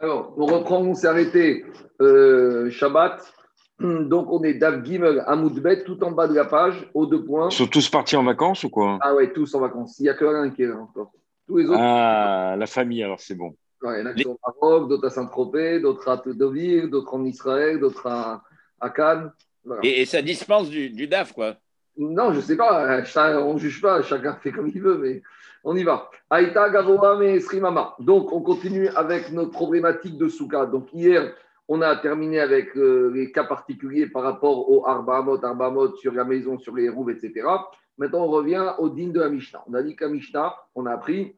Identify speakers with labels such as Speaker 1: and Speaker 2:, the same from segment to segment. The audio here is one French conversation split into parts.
Speaker 1: Alors, on reprend, on s'est arrêté euh, Shabbat. Donc, on est Dav Gimel à Moudbet, tout en bas de la page, aux deux points.
Speaker 2: Ils sont tous partis en vacances ou quoi?
Speaker 1: Ah ouais, tous en vacances. Il n'y a que un qui est là encore.
Speaker 2: Tous les autres. Ah, la famille, alors c'est bon.
Speaker 1: Ouais, il y en a qui sont au Maroc, d'autres à Saint-Tropez, d'autres à Deauville, d'autres en Israël, d'autres à, à Cannes. Voilà.
Speaker 3: Et, et ça dispense du, du DAF, quoi?
Speaker 1: Non, je ne sais pas. Ça, On ne juge pas. Chacun fait comme il veut, mais on y va. Aïta, Gavoa, mais Srimama. Donc, on continue avec notre problématique de Souka. Donc, hier, on a terminé avec euh, les cas particuliers par rapport au Arbamot, Arbamot sur la maison, sur les roues, etc. Maintenant, on revient au din de la Mishnah. On a dit qu'à Mishnah, on a appris,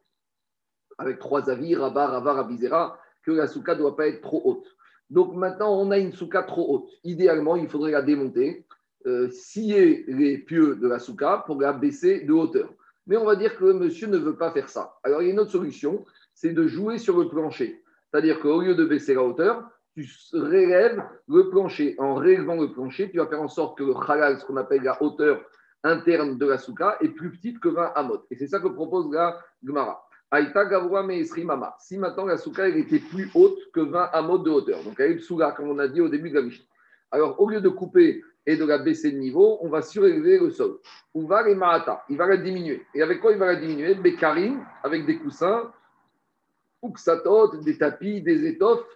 Speaker 1: avec trois avis, Rabba, Rava, Rabizera, que la Souka ne doit pas être trop haute. Donc, maintenant, on a une Souka trop haute. Idéalement, il faudrait la démonter euh, scier les pieux de la souka pour la baisser de hauteur. Mais on va dire que monsieur ne veut pas faire ça. Alors il y a une autre solution, c'est de jouer sur le plancher. C'est-à-dire qu'au lieu de baisser la hauteur, tu relèves le plancher. En relevant le plancher, tu vas faire en sorte que le halal, ce qu'on appelle la hauteur interne de la souka, est plus petite que 20 amot. Et c'est ça que propose la Gemara. Aïta Meisri Mama. Si maintenant la souka était plus haute que 20 amot de hauteur, donc elle est comme on a dit au début de la Mishnah. Alors au lieu de couper et de la baisser de niveau, on va surélever le sol. Ou va les mahata, il va la diminuer. Et avec quoi il va la diminuer? Békarine, avec des coussins, uxatot, des tapis, des étoffes,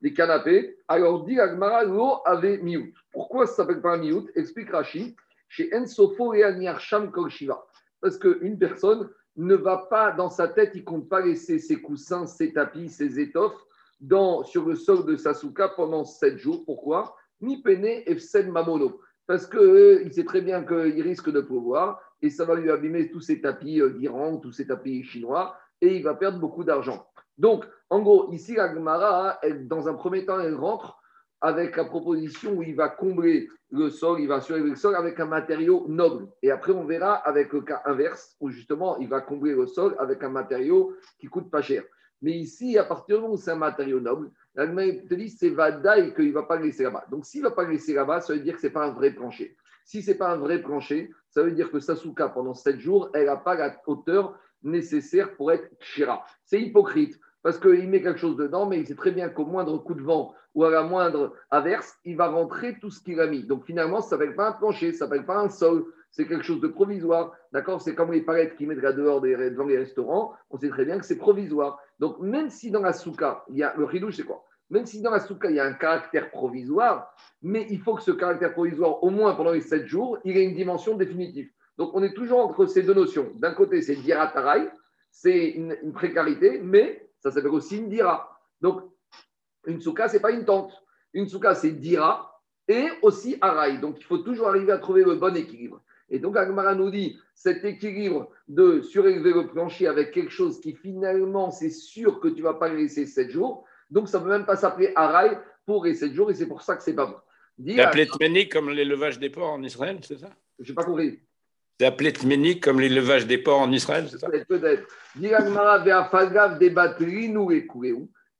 Speaker 1: des canapés. Alors dit Agmara, l'eau avait miout. Pourquoi ça s'appelle pas un miout? Explique Rashi, chez Ensofo et Sham Kol Shiva. Parce qu'une personne ne va pas, dans sa tête, il compte pas laisser ses coussins, ses tapis, ses étoffes dans, sur le sol de Sasuka pendant sept jours. Pourquoi? Ni Pene Efsen Mamono. Parce qu'il euh, sait très bien qu'il risque de pleuvoir et ça va lui abîmer tous ses tapis euh, d'Iran, tous ses tapis chinois et il va perdre beaucoup d'argent. Donc, en gros, ici, la Gemara, dans un premier temps, elle rentre avec la proposition où il va combler le sol, il va surélever le sol avec un matériau noble. Et après, on verra avec le cas inverse, où justement, il va combler le sol avec un matériau qui coûte pas cher. Mais ici, à partir du moment où c'est un matériau noble, l'Allemagne te dit c'est Vada et qu'il ne va pas laisser là-bas. Donc, s'il ne va pas le laisser là-bas, ça veut dire que ce n'est pas un vrai plancher. Si ce n'est pas un vrai plancher, ça veut dire que Sasuka, pendant 7 jours, elle n'a pas la hauteur nécessaire pour être Shira. C'est hypocrite parce qu'il met quelque chose dedans, mais il sait très bien qu'au moindre coup de vent ou à la moindre averse, il va rentrer tout ce qu'il a mis. Donc finalement, ça ne s'appelle pas un plancher, ça ne s'appelle pas un sol, c'est quelque chose de provisoire. D'accord? C'est comme les palettes qui mettent dehors devant les restaurants, on sait très bien que c'est provisoire. Donc même si dans la souka, il y a le ridouche, c'est quoi? Même si dans la souka, il y a un caractère provisoire, mais il faut que ce caractère provisoire, au moins pendant les 7 jours, il ait une dimension définitive. Donc on est toujours entre ces deux notions. D'un côté, c'est diratarai, c'est une, précarité, mais ça s'appelle aussi une dira. Donc, une souka, ce n'est pas une tente. Une souka, c'est dira et aussi araï. Donc, il faut toujours arriver à trouver le bon équilibre. Et donc, Agmara nous dit cet équilibre de surélever le plancher avec quelque chose qui finalement, c'est sûr que tu ne vas pas laisser 7 jours. Donc, ça ne peut même pas s'appeler araï pour les 7 jours et c'est pour ça que ce n'est pas bon.
Speaker 3: C'est appelé tménique comme l'élevage des porcs en Israël, c'est ça?
Speaker 1: Je n'ai pas compris.
Speaker 3: C'est appelé tménique comme l'élevage des porcs en Israël, c'est ça?
Speaker 1: Peut-être.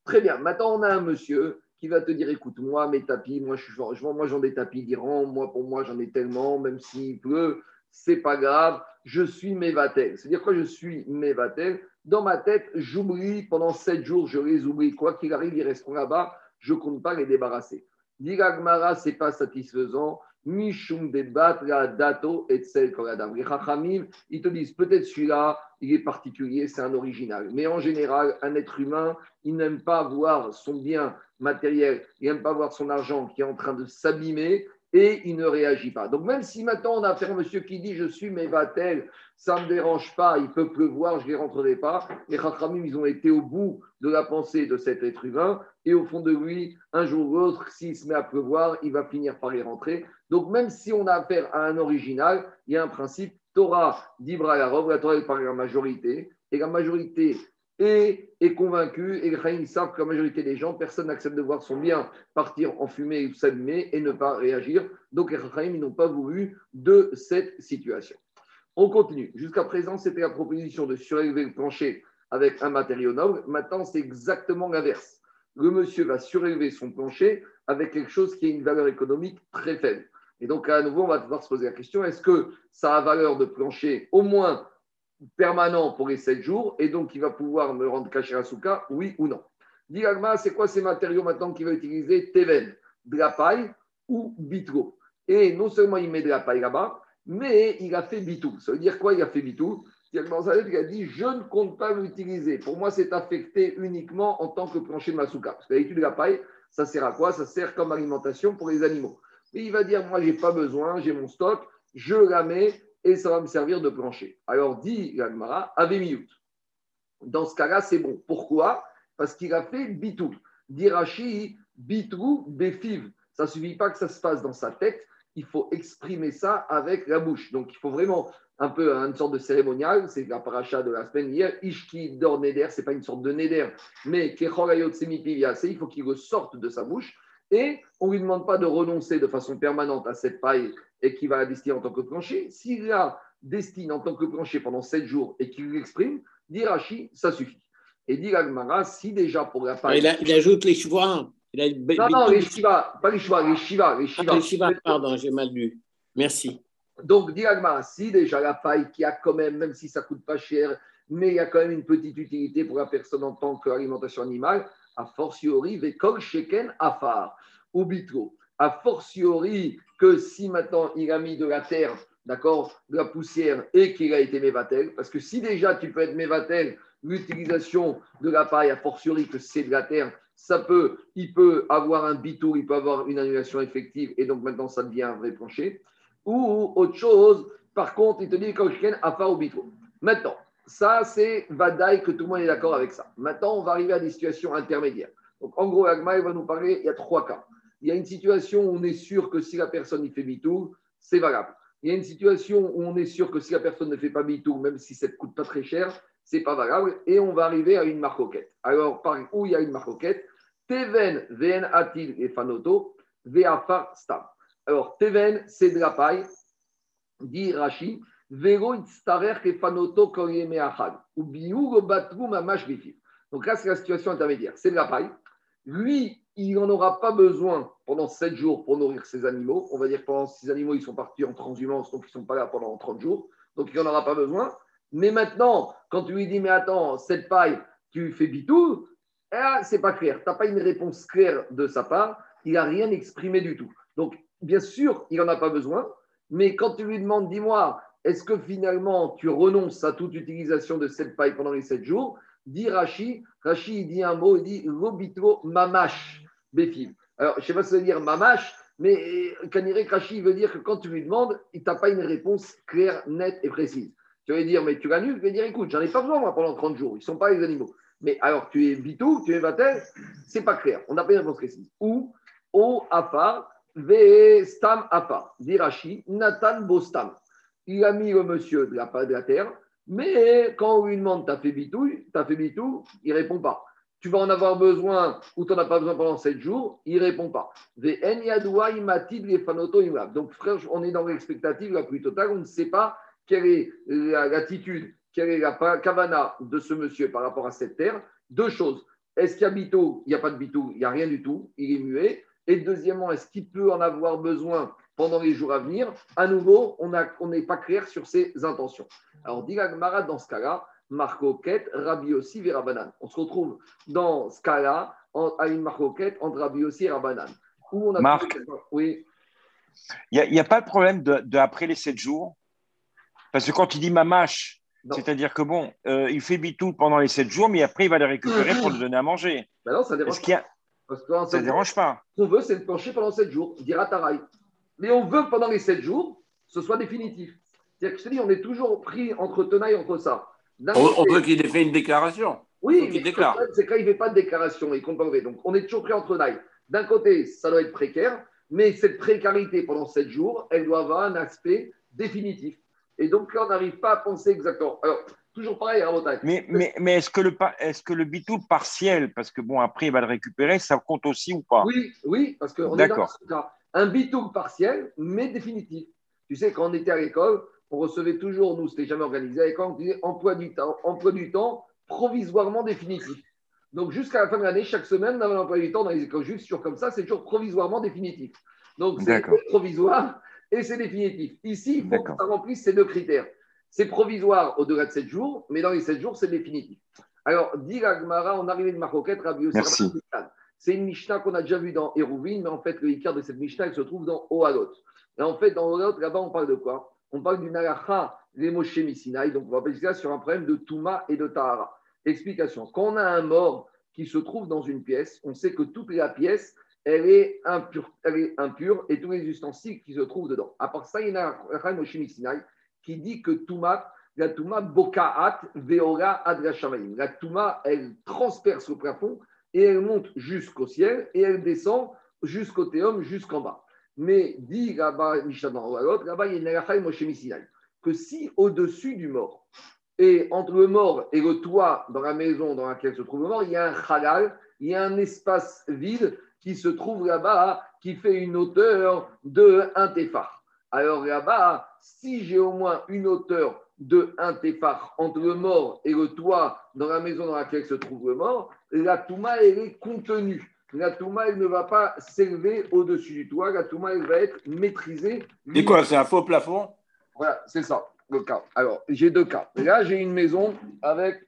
Speaker 1: Très bien. Maintenant, on a un monsieur qui va te dire écoute, moi, mes tapis, moi, je, moi j'en ai des tapis d'Iran, moi, pour moi, j'en ai tellement, même s'il pleut, c'est pas grave, je suis mévatel. C'est-à-dire quoi, je suis mévatel Dans ma tête, j'oublie pendant sept jours, je les oublie. Quoi qu'il arrive, ils resteront là-bas, je compte pas les débarrasser. Diragmara, ce n'est pas satisfaisant. Mishum la dato et koladam. Les Chachamim, ils te disent peut-être celui-là, il est particulier, c'est un original. Mais en général, un être humain, il n'aime pas voir son bien matériel, il n'aime pas voir son argent qui est en train de s'abîmer et il ne réagit pas. Donc même si maintenant on a affaire à un monsieur qui dit je suis mais va-t-elle, ça ne me dérange pas, il peut pleuvoir, je ne les rentrerai pas. Les Chachamim, ils ont été au bout de la pensée de cet être humain et au fond de lui, un jour ou l'autre, s'il se met à pleuvoir, il va finir par y rentrer. Donc même si on a affaire à un original, il y a un principe Torah d'Ibra la Torah est par la majorité, et la majorité est, est convaincue, et les savent que la majorité des gens, personne n'accepte de voir son bien partir en fumée ou s'abîmer et ne pas réagir. Donc les Chaïm, n'ont pas voulu de cette situation. On continue. Jusqu'à présent, c'était la proposition de surélever le plancher avec un matériau noble. Maintenant, c'est exactement l'inverse. Le monsieur va surélever son plancher avec quelque chose qui a une valeur économique très faible. Et donc, à nouveau, on va devoir se poser la question est-ce que ça a valeur de plancher au moins permanent pour les 7 jours et donc il va pouvoir me rendre caché à souka Oui ou non Diragma, c'est quoi ces matériaux maintenant qu'il va utiliser? Teven, de la paille ou bitro. Et non seulement il met de la paille là-bas, mais il a fait bitou. Ça veut dire quoi Il a fait bitou? Il a dit Je ne compte pas l'utiliser. Pour moi, c'est affecté uniquement en tant que plancher de Masuka. Parce que d'habitude, la paille, ça sert à quoi? Ça sert comme alimentation pour les animaux. Mais il va dire Moi, je n'ai pas besoin, j'ai mon stock, je la mets et ça va me servir de plancher. Alors, dit l'Agmara, Avemiyut. Dans ce cas-là, c'est bon. Pourquoi? Parce qu'il a fait bitou. Dirachi, bitrou, béfiv. Ça ne suffit pas que ça se passe dans sa tête, il faut exprimer ça avec la bouche. Donc, il faut vraiment un peu une sorte de cérémonial, c'est la paracha de la semaine hier, Ishki dor neder, c'est pas une sorte de neder, mais il faut qu'il ressorte de sa bouche, et on ne lui demande pas de renoncer de façon permanente à cette paille et qu'il va la destiner en tant que plancher. S'il la destine en tant que plancher pendant sept jours et qu'il l'exprime, dit Rashi, ça suffit. Et dit Agmara, si déjà pour la paille.
Speaker 4: Il, ajoute les chevaux.
Speaker 1: non, non, les shiva, pas les les shiva. Les
Speaker 4: shiva, ah, les pardon, j'ai mal lu. Merci.
Speaker 1: Donc, Diagma, si déjà la paille qui a quand même, même si ça coûte pas cher, mais il y a quand même une petite utilité pour la personne en tant qu'alimentation animale, a fortiori, vekol sheken afar, ou bitro. A fortiori que si maintenant il a mis de la terre, d'accord, de la poussière et qu'il a été mévatel, parce que si déjà tu peux être mévatel, l'utilisation de la paille, a fortiori que c'est de la terre, ça peut, il peut avoir un bitour, il peut avoir une annulation effective, et donc maintenant ça devient un vrai plancher ou autre chose. Par contre, il te dit Afa ou Bito. Maintenant, ça, c'est Vadaï que tout le monde est d'accord avec ça. Maintenant, on va arriver à des situations intermédiaires. Donc, en gros, Agma, va nous parler, il y a trois cas. Il y a une situation où on est sûr que si la personne y fait Bitou, c'est valable. Il y a une situation où on est sûr que si la personne ne fait pas Bitou, même si ça ne coûte pas très cher, c'est pas valable. Et on va arriver à une marcoquette. Alors, par où il y a une marcoquette Teven, Vn, Atil et Fanoto, Veafar, Stam. Alors, Teven, c'est de la paille, dit Rashi, Donc là, c'est la situation intermédiaire. C'est de la paille. Lui, il n'en aura pas besoin pendant 7 jours pour nourrir ses animaux. On va dire que pendant ces animaux, ils sont partis en transhumance, donc ils ne sont pas là pendant 30 jours. Donc il n'en aura pas besoin. Mais maintenant, quand tu lui dis, mais attends, cette paille, tu fais bitou, eh, c'est pas clair. Tu n'as pas une réponse claire de sa part. Il n'a rien exprimé du tout. Donc, bien sûr, il n'en a pas besoin, mais quand tu lui demandes, dis-moi, est-ce que finalement tu renonces à toute utilisation de cette paille pendant les sept jours? Dit Rashi, Rashi il dit un mot, il dit Lobitro mamash befim. Alors, je ne sais pas si ça veut dire mamash, mais Kanirek Rashi veut dire que quand tu lui demandes, il t'a pas une réponse claire, nette et précise. Tu vas dire, mais tu l'annules, tu vas dire, écoute, j'en ai pas besoin moi pendant 30 jours, ils ne sont pas les animaux. Mais alors, tu es bitou, tu es vatel, c'est pas clair, on n'a pas une réponse précise. Ou, au afar, Ve stam apa, dirachi, Nathan Bostam. Il a mis le monsieur de la, de la terre, mais quand on lui demande T'as fait bitouille, t'as fait bitou, il répond pas. Tu vas en avoir besoin ou tu n'en as pas besoin pendant 7 jours, il répond pas. Donc, frère, on est dans l'expectative la plus totale, on ne sait pas quelle est l'attitude, quelle est la kavana de ce monsieur par rapport à cette terre. Deux choses. Est-ce qu'il y a bitou Il n'y a pas de bitou, il n'y a rien du tout, il est muet. Et deuxièmement, est-ce qu'il peut en avoir besoin pendant les jours à venir À nouveau, on n'est pas clair sur ses intentions. Alors, dit Mara dans ce cas-là, Marcoquette, Rabbi aussi, Verabanan. On se retrouve dans ce cas-là à une Marcoquette entre Rabbi aussi et Rabanan.
Speaker 2: Où on a Marc, oui. Il n'y a, pas de problème de, après les sept jours? Parce que quand il dit mamache, c'est-à-dire que bon, euh, il fait bitou pendant les sept jours, mais après il va les récupérer pour le donner à manger.
Speaker 1: Ben non, ça dérange.
Speaker 2: Ne dérange pas.
Speaker 1: Ce qu'on veut, c'est de plancher pendant 7 jours, dira Taraï. Mais on veut que pendant les 7 jours, ce soit définitif. C'est-à-dire que je te dis, on est toujours pris entre tenailles entre ça.
Speaker 3: On, veut qu'il ait fait une déclaration.
Speaker 1: Oui, il déclare. C'est quand il ne fait pas de déclaration, il comprendrait. Donc, on est toujours pris entre tenailles. D'un côté, ça doit être précaire, mais cette précarité pendant 7 jours, elle doit avoir un aspect définitif. Et donc là, on n'arrive pas à penser exactement. Alors, Toujours pareil, hein,
Speaker 2: Mais, mais, mais est-ce que le, est-ce que le bitou partiel, parce que bon, après, il va le récupérer, ça compte aussi ou pas?
Speaker 1: Oui, oui, parce qu'on est dans ce cas. Un bitou partiel, mais définitif. Tu sais, quand on était à l'école, on recevait toujours, nous, c'était jamais organisé à l'école, on disait emploi du temps, emploi du temps provisoirement définitif. Donc, jusqu'à la fin de l'année, chaque semaine, on avait l'emploi du temps dans les écoles juste sur comme ça, c'est toujours provisoirement définitif. Donc, c'est provisoire et c'est définitif. Ici, il faut que ça remplisse ces deux critères. C'est provisoire au-delà de 7 jours, mais dans les 7 jours, c'est définitif. Alors, dit Gmara, on arrive de Marcoquette, Rabbi
Speaker 2: Merci.
Speaker 1: C'est une Mishnah qu'on a déjà vue dans Hérouvine, mais en fait, le Icar de cette Mishnah, se trouve dans Ohalot. Et en fait, dans Ohalot, là-bas, on parle de quoi? On parle du Nalacha, les Moshe. Donc, on va parler ça sur un problème de Touma et de Tahara. Explication. Quand on a un mort qui se trouve dans une pièce, on sait que toute la pièce, elle est impure, et tous les ustensiles qui se trouvent dedans. À part ça, il y a un Moshe Misinaï qui dit que Touma, la Touma Bokaat Veora. La Touma, elle transperce le plafond et elle monte jusqu'au ciel et elle descend jusqu'au théum, jusqu'en bas. Mais dit là-bas, là-bas, il y a une que si au-dessus du mort, et entre le mort et le toit dans la maison dans laquelle se trouve le mort, il y a un halal, il y a un espace vide qui se trouve là-bas, qui fait une hauteur de 1 téphar. Alors là-bas, si j'ai au moins une hauteur de 1 téphar entre le mort et le toit dans la maison dans laquelle se trouve le mort, la touma, elle est contenue. La touma, elle ne va pas s'élever au-dessus du toit. La touma, elle va être maîtrisée.
Speaker 3: Et quoi, c'est un faux plafond?
Speaker 1: Voilà, c'est ça le cas. Alors, j'ai deux cas. Là, j'ai une maison avec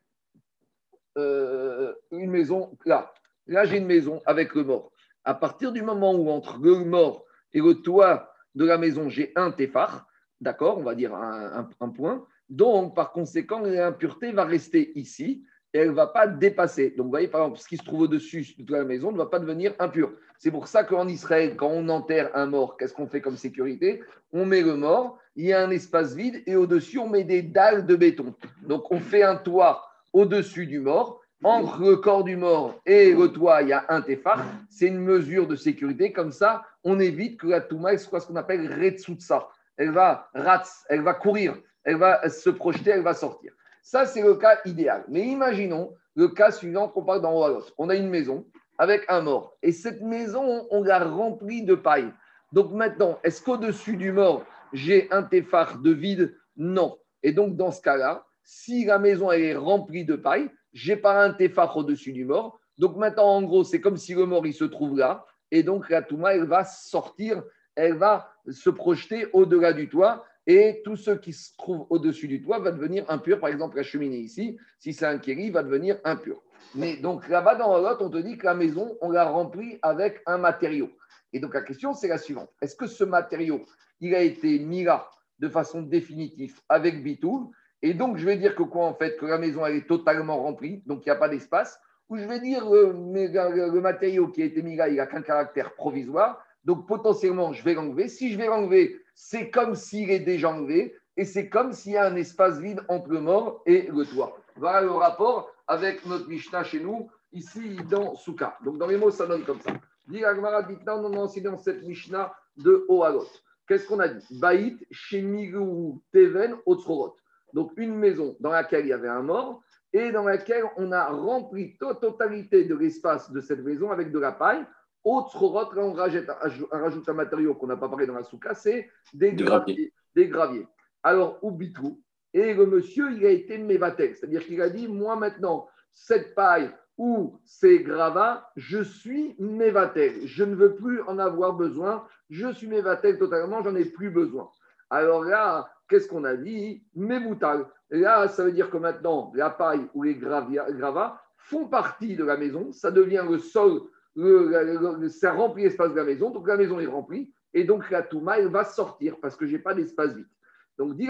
Speaker 1: euh, une maison là. Là, j'ai une maison avec le mort. À partir du moment où entre le mort et le toit de la maison, j'ai un téphar, d'accord, on va dire un, point. Donc, par conséquent, l'impureté va rester ici et elle ne va pas dépasser. Donc, vous voyez, par exemple, ce qui se trouve au-dessus de la maison ne va pas devenir impur. C'est pour ça qu'en Israël, quand on enterre un mort, qu'est-ce qu'on fait comme sécurité? On met le mort, il y a un espace vide et au-dessus, on met des dalles de béton. Donc, on fait un toit au-dessus du mort. Entre le corps du mort et le toit, il y a un téphar. C'est une mesure de sécurité. Comme ça, on évite que la touma soit ce qu'on appelle retsutsa. Elle va ratz, elle va courir, elle va se projeter, elle va sortir. Ça, c'est le cas idéal. Mais imaginons le cas suivant qu'on parle dans Oalos. On a une maison avec un mort. Et cette maison, on l'a remplie de paille. Donc maintenant, est-ce qu'au-dessus du mort, j'ai un téphar de vide? Non. Et donc, dans ce cas-là, si la maison est remplie de paille, j'ai pas un téphar au-dessus du mort. Donc maintenant, en gros, c'est comme si le mort, il se trouve là. Et donc, la Touma, elle va sortir, elle va se projeter au-delà du toit. Et tout ce qui se trouve au-dessus du toit va devenir impur. Par exemple, la cheminée ici, si c'est un kéri, va devenir impur. Mais donc là-bas, dans l'autre, on te dit que la maison, on l'a remplie avec un matériau. Et donc la question, c'est la suivante. Est-ce que ce matériau, il a été mis là de façon définitive avec Bitoul? Et donc, je vais dire que quoi, en fait, que la maison, est totalement remplie, donc il n'y a pas d'espace. Ou je vais dire euh, le, matériau qui a été mis là, il n'a qu'un caractère provisoire. Donc, potentiellement, je vais l'enlever. Si je vais l'enlever, c'est comme s'il est déjà enlevé. Et c'est comme s'il y a un espace vide entre le mort et le toit. Voilà le rapport avec notre Mishnah chez nous, ici dans Souka. Donc dans les mots, ça donne comme ça. Dit dit non, non, non, c'est dans cette Mishnah de Ohalot. Qu'est-ce qu'on a dit? Baït, Shemigu, Teven, Otsrorot. Donc une maison dans laquelle il y avait un mort et dans laquelle on a rempli la totalité de l'espace de cette maison avec de la paille. Otsrorot, là on rajoute, rajoute un matériau qu'on n'a pas parlé dans la souka, c'est des, graviers, des graviers. Alors, Ubitrou, et le monsieur, il a été mévatel, c'est-à-dire qu'il a dit, moi maintenant, cette paille ou ces gravats, je suis mévatel. Je ne veux plus en avoir besoin. Je suis mévatel totalement, j'en ai plus besoin. Alors là, qu'est-ce qu'on a dit Mémoutal. Là, ça veut dire que maintenant, la paille ou les gravats font partie de la maison. Ça devient le sol, ça remplit l'espace de la maison. Donc la maison est remplie. Et donc la touma, elle va sortir parce que je n'ai pas d'espace vide. Donc, dit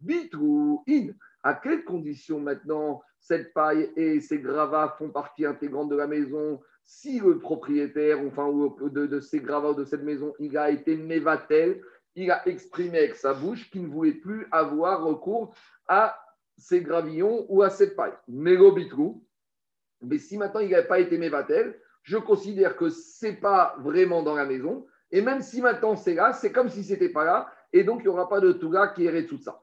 Speaker 1: Bitrou in. À quelles conditions maintenant cette paille et ces gravats font partie intégrante de la maison si le propriétaire, enfin, de, ces gravats ou de cette maison, il a été mévatel, il a exprimé avec sa bouche qu'il ne voulait plus avoir recours à ces gravillons ou à cette paille. Bitrou. Mais si maintenant il n'a pas été mévatel, je considère que ce n'est pas vraiment dans la maison. Et même si maintenant c'est là, c'est comme si ce n'était pas là. Et donc, il n'y aura pas de Touga qui irait tout ça.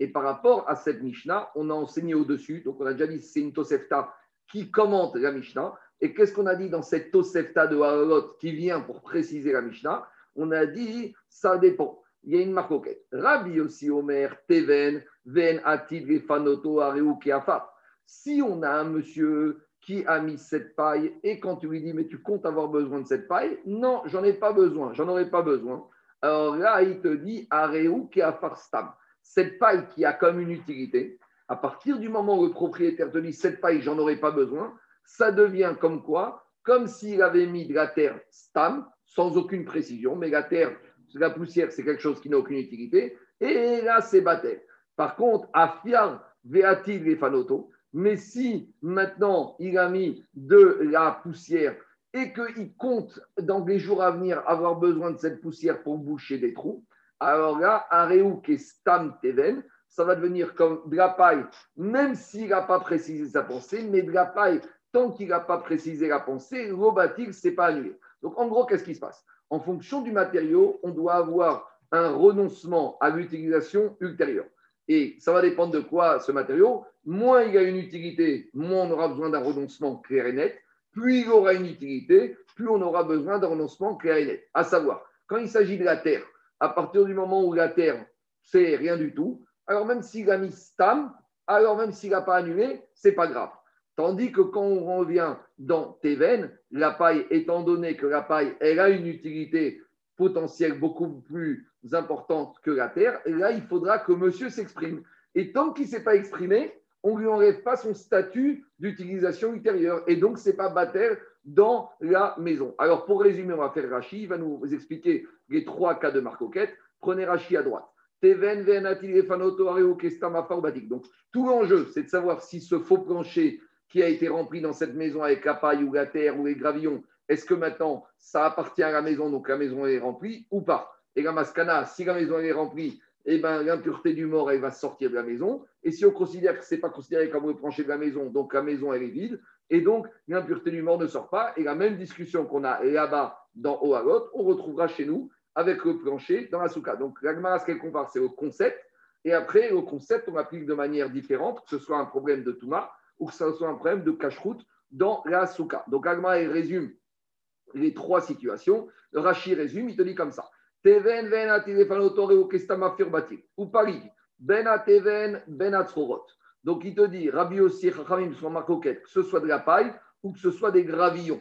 Speaker 1: Et par rapport à cette Mishnah, on a enseigné au-dessus, donc on a déjà dit c'est une Tosefta qui commente la Mishnah. Et qu'est-ce qu'on a dit dans cette Tosefta de Haralot qui vient pour préciser la Mishnah? On a dit ça dépend. Il y a une marcoquette. Rabbi aussi Omer, Teven, Ven, Atid, Fanoto, Areu, Keafa. Si on a un monsieur qui a mis cette paille et quand tu lui dis mais tu comptes avoir besoin de cette paille, non, j'en ai pas besoin, j'en aurais pas besoin. Alors là, il te dit Areu Keafarstam. Cette paille qui a comme une utilité, À partir du moment où le propriétaire te dit cette paille, j'en aurais pas besoin, ça devient comme quoi? Comme s'il avait mis de la terre stam, sans aucune précision, mais la terre, la poussière, c'est quelque chose qui n'a aucune utilité, et là, c'est batté. Par contre, Afiar Veatil les fanoto, mais si maintenant il a mis de la poussière et qu'il compte dans les jours à venir avoir besoin de cette poussière pour boucher des trous, alors là, Areouk et Stam Teven, ça va devenir comme de la paille, même s'il n'a pas précisé sa pensée, mais de la paille, tant qu'il n'a pas précisé la pensée, ce c'est pas annulé. Donc en gros, qu'est-ce qui se passe? En fonction du matériau, on doit avoir un renoncement à l'utilisation ultérieure. Et ça va dépendre de quoi ce matériau? Moins il a une utilité, moins on aura besoin d'un renoncement clair et net. Plus il aura une utilité, plus on aura besoin d'un renoncement clair et net. À savoir, quand il s'agit de la terre, à partir du moment où la terre, c'est rien du tout, alors même s'il a mis stam, alors même s'il n'a pas annulé, c'est pas grave. Tandis que quand on revient dans tes veines, la paille, étant donné que la paille, elle a une utilité potentielle beaucoup plus importante que la terre, là, il faudra que monsieur s'exprime. Et tant qu'il ne s'est pas exprimé, on ne lui enlève pas son statut d'utilisation ultérieure. Et donc, ce n'est pas bâtir dans la maison. Alors, pour résumer, on va faire Rachi. Il va nous expliquer les trois cas de marcoquette. Prenez Rachi à droite. Donc, tout l'enjeu, c'est de savoir si ce faux plancher qui a été rempli dans cette maison avec la paille ou la terre ou les gravillons, est-ce que maintenant ça appartient à la maison, donc la maison est remplie ou pas? Et la mascana, si la maison est remplie, eh ben, l'impureté du mort, elle va sortir de la maison. Et si on considère que ce n'est pas considéré comme le plancher de la maison, donc la maison, elle est vide, et donc l'impureté du mort ne sort pas. Et la même discussion qu'on a là-bas dans Oagot, on retrouvera chez nous avec le plancher dans la souka. Donc l'agmara, ce qu'elle compare, c'est au concept. Et après, au concept, on applique de manière différente, que ce soit un problème de Touma ou que ce soit un problème de cache-route dans la souka. Donc elle résume les trois situations. Rachi résume, il te dit comme ça. Ven ou ben ben Donc il te dit, Rabbi aussi, Chachamim sur que ce soit de la paille ou que ce soit des gravillons.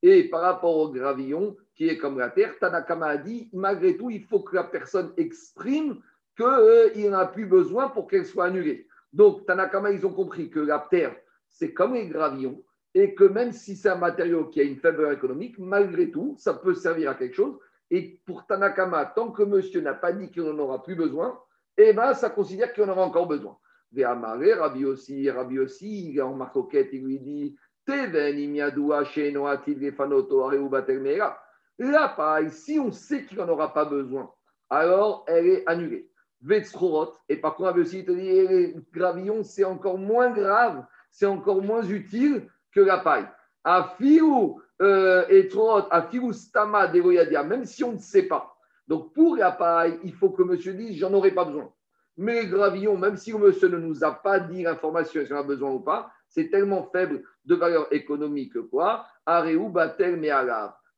Speaker 1: Et par rapport au gravillon, qui est comme la terre, Tanakama a dit, malgré tout, il faut que la personne exprime qu'il euh, n'a plus besoin pour qu'elle soit annulée. Donc, Tanakama, ils ont compris que la terre, c'est comme les gravillons, et que même si c'est un matériau qui a une faible économique, malgré tout, ça peut servir à quelque chose. Et pour Tanakama, tant que monsieur n'a pas dit qu'il n'en aura plus besoin, eh ben, ça considère qu'il en aura encore besoin. Ve'amare, Rabbi aussi, Rabbi aussi, il en marcoquette, il lui dit La paille, si on sait qu'il n'en aura pas besoin, alors elle est annulée. Et par contre, Rabbi te dit eh, les gravillons, c'est encore moins grave, c'est encore moins utile que la paille. Afiou euh, et Afiou Stama, même si on ne sait pas. Donc pour la paille, il faut que monsieur dise j'en aurai pas besoin. Mais les gravillons, même si monsieur ne nous a pas dit l'information si on a besoin ou pas, c'est tellement faible de valeur économique quoi? Areu batel me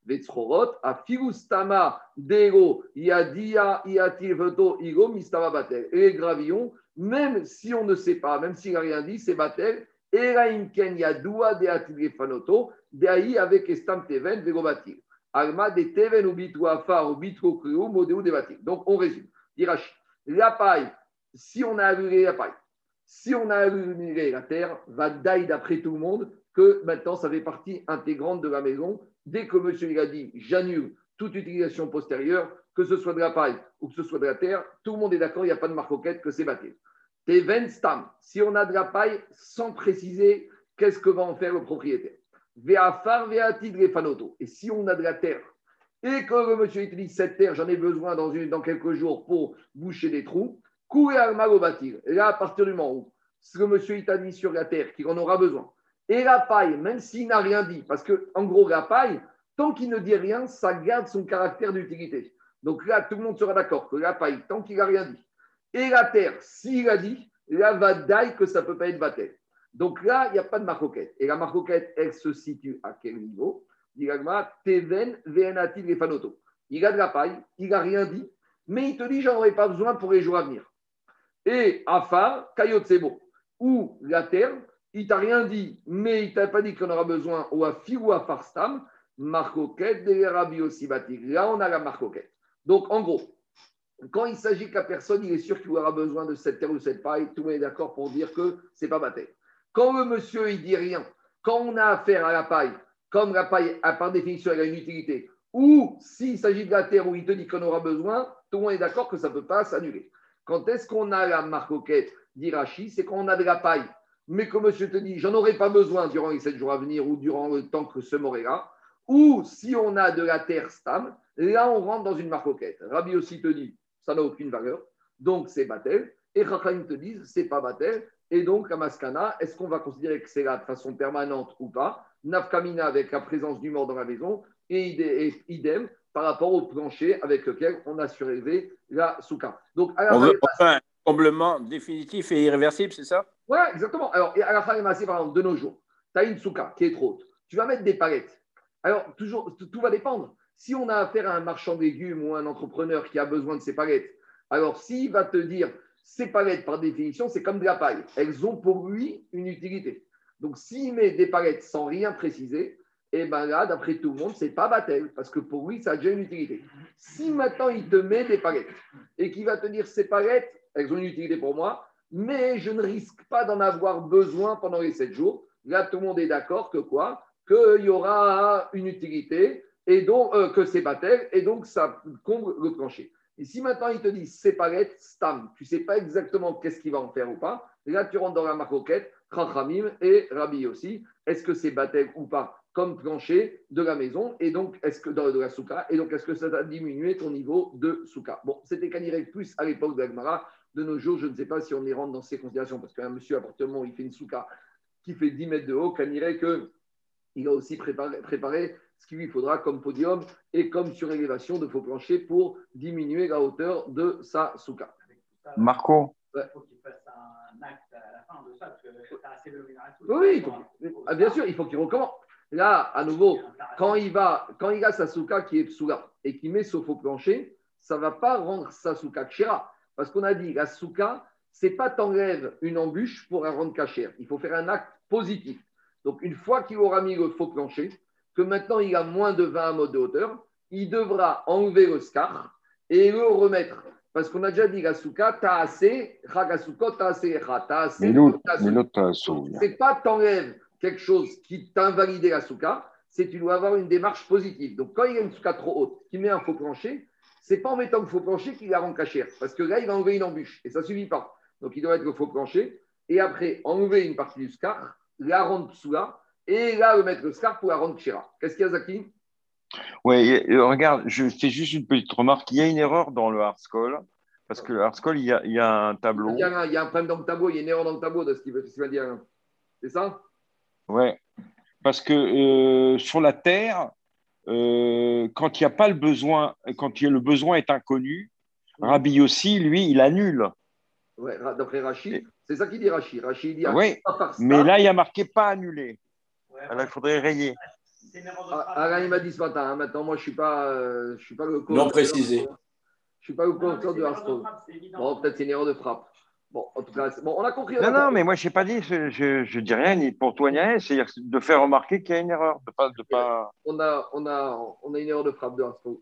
Speaker 1: alav. Vetzchorot, a filustama dego, yadia, igo, mistama batel. Et les gravillons, même si on ne sait pas, même s'il n'a rien dit, c'est batel. Imken yadoua de atilefanoto, de avec estam teven, vegobatil. Alma de teven ou afar ou kreu, modeu de batil. Donc on résume. Dirachi. La paille si on a annulé la paille, si on a annulé la terre, va d'après tout le monde que maintenant ça fait partie intégrante de la maison. Dès que monsieur il a dit j'annule toute utilisation postérieure, que ce soit de la paille ou que ce soit de la terre, tout le monde est d'accord, il n'y a pas de marcoquette que c'est. Teven stam, si on a de la paille sans préciser qu'est-ce que va en faire le propriétaire. Veafar fanoto. Et si on a de la terre et que le monsieur utilise cette terre, j'en ai besoin dans, quelques jours pour boucher des trous, et là, à partir du moment où ce que monsieur dit sur la terre, qu'il en aura besoin, et la paille, même s'il n'a rien dit, parce que en gros, la paille, tant qu'il ne dit rien, ça garde son caractère d'utilité. Donc là, tout le monde sera d'accord que la paille, tant qu'il n'a rien dit, et la terre, s'il a dit, là, va daille que ça ne peut pas être battu. Donc là, il n'y a pas de marcoquette. Et la marcoquette, elle se situe à quel niveau? Il a de la paille, il n'a rien dit, mais il te dit, j'en aurai pas besoin pour les jours à venir et Afar, Kayotsebo, ou la terre, il t'a rien dit, mais il t'a pas dit qu'on aura besoin, ou à Fi ou à Farstam, Marcoquette de Rabbi Là, on a la Marcoquette. Donc, en gros, quand il s'agit que la personne, il est sûr qu'il aura besoin de cette terre ou cette paille, tout le monde est d'accord pour dire que c'est pas bâtelle. Quand le monsieur, il dit rien, quand on a affaire à la paille, comme la paille, par définition, elle a une utilité, ou s'il s'agit de la terre où il te dit qu'on aura besoin, tout le monde est d'accord que ça ne peut pas s'annuler. Quand est-ce qu'on a la marcoquette d'Irachi C'est quand on a de la paille, mais que monsieur te dit, j'en aurai pas besoin durant les sept jours à venir ou durant le temps que ce est là, ou si on a de la terre stable, là on rentre dans une marcoquette. Rabbi aussi te dit, ça n'a aucune valeur, donc c'est Batel. Et Chachamim te disent, c'est pas Batel. Et donc, la Maskana, est-ce qu'on va considérer que c'est là de façon permanente ou pas? Nafkamina avec la présence du mort dans la maison et idem par rapport au plancher avec lequel on a surélevé la souka.
Speaker 3: Donc, à la on veut enfin définitif et irréversible, c'est ça?
Speaker 1: Oui, exactement. Alors, à la fin, par exemple, de nos jours, tu as une souka qui est trop haute. Tu vas mettre des palettes. Alors, toujours, tout va dépendre. Si on a affaire à un marchand de légumes ou un entrepreneur qui a besoin de ces palettes, alors s'il va te dire ces palettes, par définition, c'est comme de la paille. Elles ont pour lui une utilité. Donc, s'il met des palettes sans rien préciser, et eh bien là, d'après tout le monde, c'est pas Batel, parce que pour lui, ça a déjà une utilité. Si maintenant il te met des palettes et qu'il va te dire ces palettes, elles ont une utilité pour moi, mais je ne risque pas d'en avoir besoin pendant les sept jours, là, tout le monde est d'accord que quoi? Qu'il y aura une utilité et donc euh, que c'est Batel, et donc ça comble le plancher. Et si maintenant il te dit c'est stam, tu ne sais pas exactement qu'est-ce qu'il va en faire ou pas, là tu rentres dans la marcoquette, Khachamim et Rabbi aussi, est-ce que c'est Batel ou pas? Comme plancher de la maison et donc est-ce que dans de la souka? Et donc est-ce que ça va diminuer ton niveau de souka? Bon, c'était Kanirek plus à l'époque d'Agmara. De nos jours, je ne sais pas si on y rentre dans ces considérations parce qu'un monsieur appartement, il fait une souka qui fait 10 mètres de haut, Kanirek que il a aussi préparé, préparé ce qu'il lui faudra comme podium et comme surélévation de faux plancher pour diminuer la hauteur de sa souka.
Speaker 2: Marco
Speaker 5: Il faut qu'il fasse un acte à la fin de ça, parce que a assez.
Speaker 1: Oui, ah, bien sûr, il faut qu'il recommence. Là, à nouveau, quand il, va, quand il a sa souka qui est souka et qu'il met ce faux plancher, ça ne va pas rendre sa souka kshira. Parce qu'on a dit, la souka, c'est pas t'enlèves une embûche pour un rendre cachère. Il faut faire un acte positif. Donc, une fois qu'il aura mis le faux plancher, que maintenant il a moins de 20 mètres de hauteur, il devra enlever le scar et le remettre. Parce qu'on a déjà dit la souka, t'as assez, chagasuko, t'as assez, t'as assez. C'est pas t'enlèves quelque chose qui t'invalide la souka, c'est que tu dois avoir une démarche positive. Donc quand il y a une souka trop haute, qui met un faux plancher, c'est pas en mettant le faux plancher qu'il la rend cachère. Parce que là, il va enlever une embûche et ça ne suffit pas. Donc il doit être le faux plancher et après enlever une partie du scar, la rendre psoula et là, le mettre le scar pour la rendre kshira. Qu'est-ce qu'il y a, Zaki?
Speaker 2: Oui, regarde, je fais juste une petite remarque. Il y a une erreur dans le Hardscall. Parce que le Hardscall, il, il, y a un tableau.
Speaker 1: Il y a un, il y a un, problème dans le tableau, il y a une erreur dans le tableau de ce qu'il va dire. C'est ça?
Speaker 2: Oui. Parce que euh, sur la Terre, euh, quand il n'y a pas le besoin, quand le besoin est inconnu, Rabbi aussi, lui, il annule.
Speaker 1: Oui, d'après Rachid, c'est ça qu'il dit Rachid. Rachid dit
Speaker 2: oui, mais là, il y a marqué pas annulé. Alors, il faudrait rayer.
Speaker 1: Ah, Alain, il m'a dit ce matin. Hein. maintenant, moi, je ne suis, pas, euh, je suis pas le
Speaker 3: Non précisé. Je
Speaker 1: ne suis pas le co-auteur de Hearthstone. Bon, peut-être c'est une erreur de frappe. Bon, en tout cas, bon, on a compris.
Speaker 2: Non, non, mais moi, je n'ai pas dit, je ne dis rien ni pour toi ni rien. C'est de faire remarquer qu'il y a une erreur. De pas, de pas...
Speaker 1: On, a, on, a, on a une erreur de frappe de Hearthstone.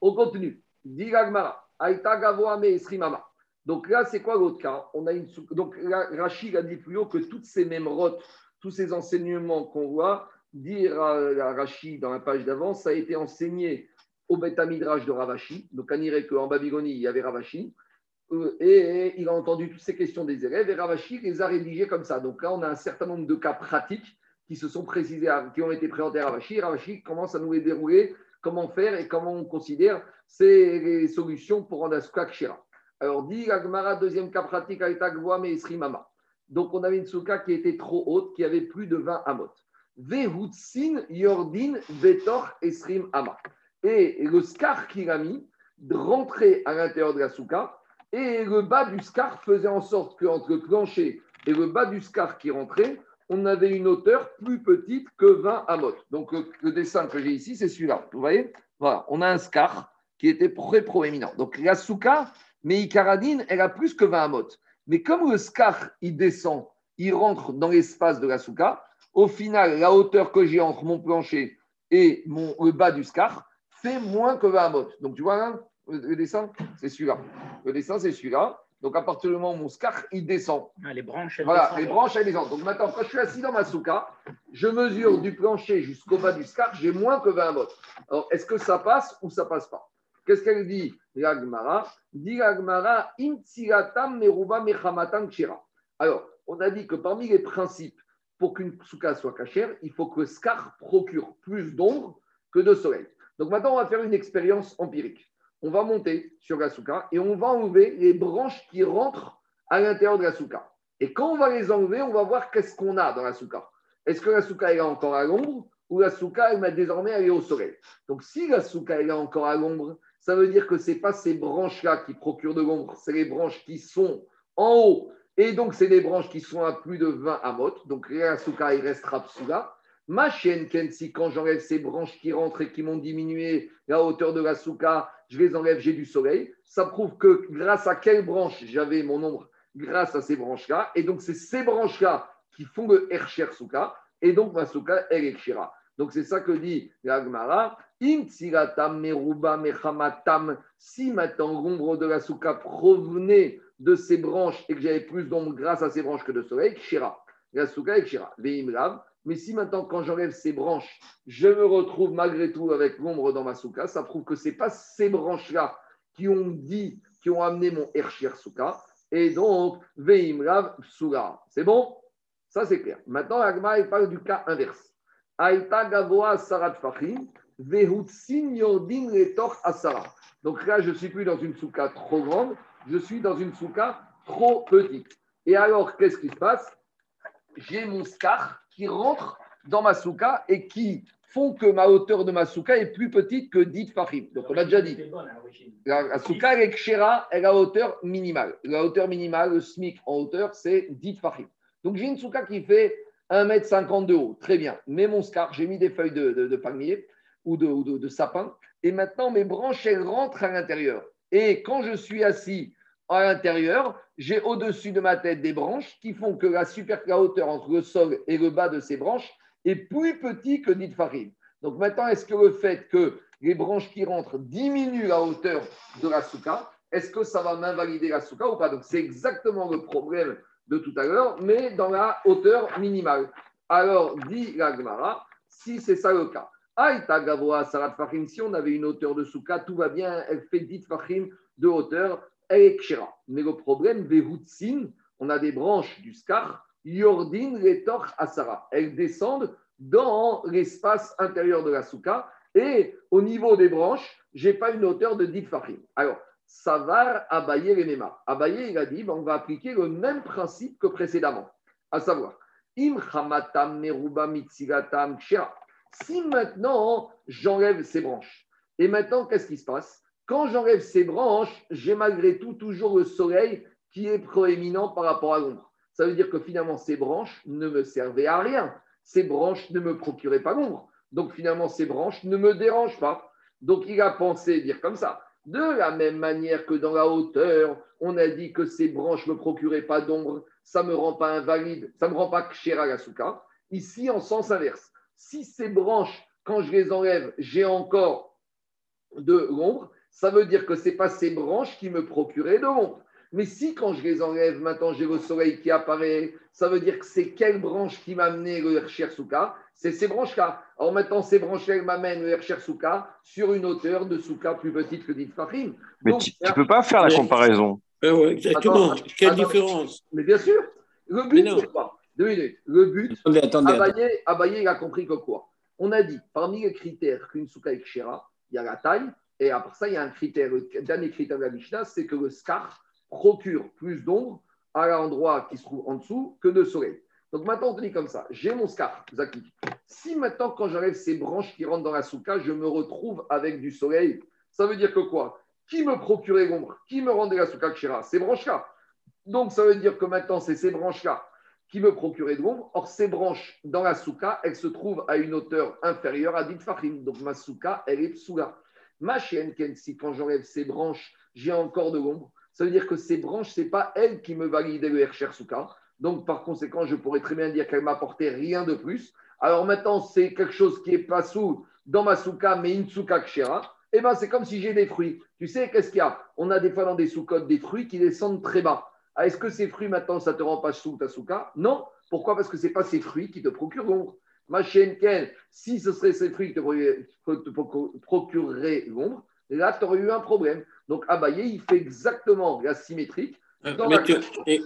Speaker 1: On continue. Digagmara. Aïta Gavoame Esrimama. Donc là, c'est quoi l'autre cas? On a une... Donc Rachid a dit plus haut que toutes ces mêmes rotes tous ces enseignements qu'on voit, dire à Rashi dans la page d'avant, ça a été enseigné au Beth Midrash de Ravashi. Donc, on dirait qu'en Babylonie, il y avait Ravashi. Euh, et il a entendu toutes ces questions des élèves et Ravashi les a rédigées comme ça. Donc là, on a un certain nombre de cas pratiques qui se sont précisés, qui ont été présentés à Ravashi. Ravashi commence à nous les dérouler, comment faire et comment on considère ces solutions pour rendre un Shira. Alors, dit Agmara, deuxième cas pratique, avec Agvoam et Srimama. Donc, on avait une souka qui était trop haute, qui avait plus de 20 amot. Vehutsin Yordin Vetor Esrim Ama. Et le scar qu'il a mis rentrait à l'intérieur de la souka, et le bas du scar faisait en sorte qu'entre le plancher et le bas du scar qui rentrait, on avait une hauteur plus petite que 20 amot. Donc, le, dessin que j'ai ici, c'est celui-là. Vous voyez? Voilà, on a un scar qui était très proéminent. Donc, la souka, mais Icaradine, elle a plus que 20 amot. Mais comme le scar, il descend, il rentre dans l'espace de la souka, au final, la hauteur que j'ai entre mon plancher et mon, le bas du scar fait moins que 20 mot. Donc, tu vois là, Le dessin, c'est celui-là. Le dessin, c'est celui-là. Donc, à partir du moment où mon scar, il descend.
Speaker 5: Ah, les branches, elles
Speaker 1: Voilà,
Speaker 5: descendent.
Speaker 1: les branches, elles descendent. Donc, maintenant, quand je suis assis dans ma souka, je mesure du plancher jusqu'au bas du scar, j'ai moins que 20 mètres. Alors, est-ce que ça passe ou ça passe pas? Qu'est-ce qu'elle dit L'Agmara Dit l'Agmara, meruba mechamatam kshira. Alors, on a dit que parmi les principes pour qu'une souka soit cachère, il faut que le scar procure plus d'ombre que de soleil. Donc maintenant, on va faire une expérience empirique. On va monter sur la souka et on va enlever les branches qui rentrent à l'intérieur de la souka. Et quand on va les enlever, on va voir qu'est-ce qu'on a dans la souka. Est-ce que la souka est encore à l'ombre ou la souka, elle, désormais, elle est au soleil? Donc si la souka est encore à l'ombre, ça veut dire que ce n'est pas ces branches-là qui procurent de l'ombre, c'est les branches qui sont en haut. Et donc, c'est des branches qui sont à plus de 20 amot. Donc, la souka, il restera psoula. Ma chienne Kensi, quand j'enlève ces branches qui rentrent et qui m'ont diminué la hauteur de la souka, je les enlève, j'ai du soleil. Ça prouve que grâce à quelle branche j'avais mon ombre? Grâce à ces branches-là. Et donc, c'est ces branches-là qui font le Ercher souka. Et donc, ma souka, elle est kshira. Donc, c'est ça que dit l'Agmara. Im tsiratam meruba mechamatam. Si maintenant l'ombre de la souka provenait de ces branches et que j'avais plus d'ombre grâce à ces branches que de soleil, kshira. La souka est kshira. Veimrav. Mais si maintenant, quand j'enlève ces branches, je me retrouve malgré tout avec l'ombre dans ma souka, ça prouve que ce n'est pas ces branches-là qui ont dit, qui ont amené mon Ershir souka. Et donc, Veimrav. C'est bon? Ça, c'est clair. Maintenant, Agma, il parle du cas inverse. Aïta Gavoa Sarat Fachim, Vehutsin Yordin Asara. Donc là, je ne suis plus dans une souka trop grande, je suis dans une souka trop petite. Et alors, qu'est-ce qui se passe? J'ai mon scar qui rentre dans ma souka et qui font que ma hauteur de ma souka est plus petite que 10 fachim. Donc, on l'a déjà dit.
Speaker 5: L'origine.
Speaker 1: La, la souka avec Kshera, elle a hauteur minimale. La hauteur minimale, le SMIC en hauteur, c'est 10 fachim. Donc, j'ai une souka qui fait 1m50 de haut. Très bien. Mais mon scar, j'ai mis des feuilles de, de- de palmier ou de, ou de- de sapin. Et maintenant, mes branches, elles rentrent à l'intérieur. Et quand je suis assis à l'intérieur, j'ai au-dessus de ma tête des branches qui font que la, super, hauteur entre le sol et le bas de ces branches est plus petit que 10 farines. Donc maintenant, est-ce que le fait que les branches qui rentrent diminuent la hauteur de la souka, est-ce que ça va m'invalider la souka ou pas? Donc c'est exactement le problème de tout à l'heure, mais dans la hauteur minimale. Alors, dit la Gemara, si c'est ça le cas, Aïta Gavoa Sarat Fahim, si on avait une hauteur de souka, tout va bien, elle fait 10 Fahim de hauteur, Mais le problème, on a des branches du scar, Yordin Retor Asara. Elles descendent dans l'espace intérieur de la souka, et au niveau des branches, j'ai pas une hauteur de 10 Fahim. Alors, Savar Abaye Remema. Abaye, il a dit, ben, on va appliquer le même principe que précédemment, à savoir, Im Hamatam Meruba Mitsigatam. Si maintenant j'enlève ces branches, et maintenant qu'est-ce qui se passe? Quand j'enlève ces branches, j'ai malgré tout toujours le soleil qui est proéminent par rapport à l'ombre. Ça veut dire que finalement ces branches ne me servaient à rien. Ces branches ne me procuraient pas l'ombre. Donc finalement ces branches ne me dérangent pas. Donc il a pensé dire comme ça. De la même manière que dans la hauteur, on a dit que ces branches ne me procuraient pas d'ombre, ça ne me rend pas invalide, ça ne me rend pas la souka. Ici, en sens inverse, si ces branches, quand je les enlève, j'ai encore de l'ombre, ça veut dire que ce n'est pas ces branches qui me procuraient de l'ombre. Mais si quand je les enlève, maintenant j'ai le soleil qui apparaît, ça veut dire que c'est quelle branche qui m'a amené le Hercher Souka C'est ces branches-là. Alors maintenant, ces branches-là elles m'amènent le Hercher Souka sur une hauteur de Souka plus petite que Fahim.
Speaker 2: Mais
Speaker 1: Donc,
Speaker 2: tu ne peux pas faire la comparaison.
Speaker 4: Ah ouais, exactement.
Speaker 1: Attends,
Speaker 4: Quelle
Speaker 1: attends.
Speaker 4: différence?
Speaker 1: Mais bien sûr, le but, c'est quoi? Deux minutes. Le but,
Speaker 4: Attendez, attendez.
Speaker 1: Abaye, Abaye, il a compris que quoi? On a dit, parmi les critères qu'une souka est kshera, il y a la taille, et après ça, il y a un critère, le dernier critère de la Mishnah, c'est que le scar procure plus d'ombre à l'endroit qui se trouve en dessous que de soleil. Donc maintenant, on te dit comme ça, j'ai mon scar, Zaki. Si maintenant, quand j'enlève ces branches qui rentrent dans la souka, je me retrouve avec du soleil, ça veut dire que quoi? Qui me procurait l'ombre? Qui me rendait la souka kshera Ces branches-là. Donc ça veut dire que maintenant, c'est ces branches-là qui me procuraient de l'ombre. Or, ces branches dans la souka, elles se trouvent à une hauteur inférieure à 10 fachim. Donc ma souka, elle est psoula. Ma chienne, si quand j'enlève ces branches, j'ai encore de l'ombre, ça veut dire que ces branches, ce n'est pas elles qui me validaient le Hercher Souka. Donc, par conséquent, je pourrais très bien dire qu'elle m'apportait rien de plus. Alors maintenant, c'est quelque chose qui est pas sous dans ma souka, mais une souka kshera. Eh bien, c'est comme si j'ai des fruits. Tu sais, qu'est-ce qu'il y a? On a des fois dans des sous des fruits qui descendent très bas. Ah, est-ce que ces fruits, maintenant, ça te rend pas sous ta souka Non. Pourquoi? Parce que ce n'est pas ces fruits qui te procurent l'ombre. Ma chienne Ken, si ce serait ces fruits qui te procureraient l'ombre, là, tu aurais eu un problème. Donc, Abaye, il fait exactement la symétrique.
Speaker 4: Euh,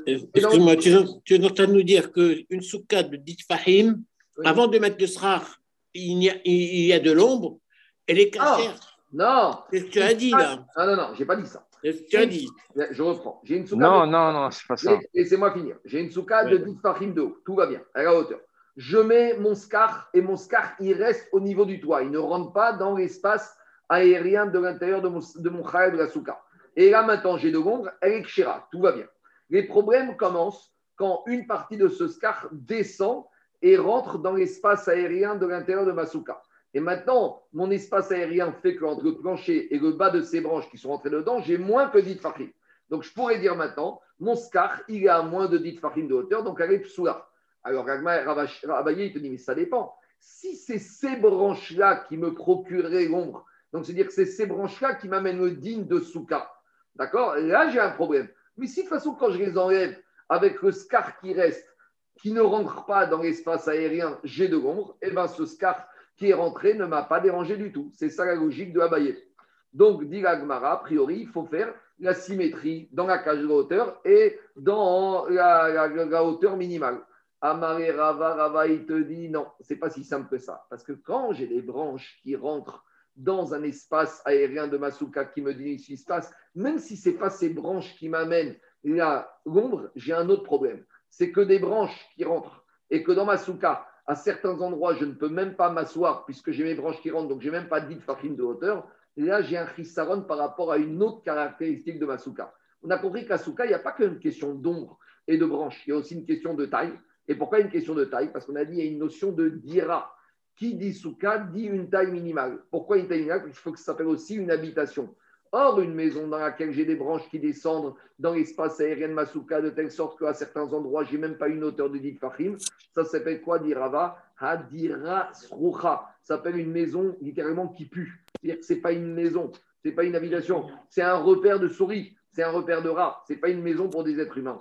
Speaker 4: excuse-moi, tu, es en train de nous dire qu'une souka de dit Fahim, avant de mettre le srar, il y a, il y a de l'ombre, elle est cachée.
Speaker 1: Non.
Speaker 4: C'est ce que tu as dit là.
Speaker 1: Non, non, non, j'ai pas dit ça.
Speaker 4: Tu as dit.
Speaker 1: Je reprends. J'ai une.
Speaker 2: Non, non, non, c'est pas ça.
Speaker 1: Laissez-moi finir. J'ai une souka de 10 fahim de haut. Tout va bien, à la hauteur. Je mets mon scar et mon scar, il reste au niveau du toit. Il ne rentre pas dans l'espace aérien de l'intérieur de mon, de de la souka. Et là, maintenant, j'ai de l'ombre, elle est kshira. Tout va bien. Les problèmes commencent quand une partie de ce scar descend et rentre dans l'espace aérien de l'intérieur de ma souka. Et maintenant, mon espace aérien fait qu'entre le plancher et le bas de ces branches qui sont rentrées dedans, j'ai moins que 10 fahim. Donc, je pourrais dire maintenant, mon scar, il a moins de 10 fahim de hauteur, donc elle est psoula. Alors, Rabaye, il te dit, mais ça dépend. Si c'est ces branches-là qui me procureraient l'ombre, donc c'est-à-dire que c'est ces branches-là qui m'amènent le digne de souka, d'accord? Là, j'ai un problème. Mais si de toute façon, quand je les enlève avec le scar qui reste, qui ne rentre pas dans l'espace aérien, j'ai de l'ombre, et eh bien ce scar qui est rentré ne m'a pas dérangé du tout. C'est ça la logique de Abaye. Donc, dit Gmara, a priori, il faut faire la symétrie dans la cage de hauteur et dans la, hauteur minimale. Amaré Rava, Rava, il te dit non, c'est pas si simple que ça. Parce que quand j'ai des branches qui rentrent dans un espace aérien de Masuka qui me dit ce qui se passe, même si ce n'est pas ces branches qui m'amènent l'ombre, j'ai un autre problème. C'est que des branches qui rentrent et que dans Masuka, à certains endroits, je ne peux même pas m'asseoir puisque j'ai mes branches qui rentrent, donc je n'ai même pas dit de de hauteur. là, j'ai un chisaron par rapport à une autre caractéristique de Masuka. On a compris qu'à Souka, il n'y a pas qu'une question d'ombre et de branches, il y a aussi une question de taille. Et pourquoi une question de taille? Parce qu'on a dit qu'il y a une notion de dira. Qui dit souka dit une taille minimale. Pourquoi une taille minimale? Il faut que ça s'appelle aussi une habitation. Or, une maison dans laquelle j'ai des branches qui descendent dans l'espace aérien de ma souka de telle sorte qu'à certains endroits, j'ai même pas une hauteur de dit fahim, ça s'appelle quoi dirava? Hadira srucha. Ça s'appelle une maison littéralement qui pue. C'est-à-dire que ce n'est pas une maison, ce n'est pas une habitation, c'est un repère de souris, c'est un repère de rats, ce n'est pas une maison pour des êtres humains.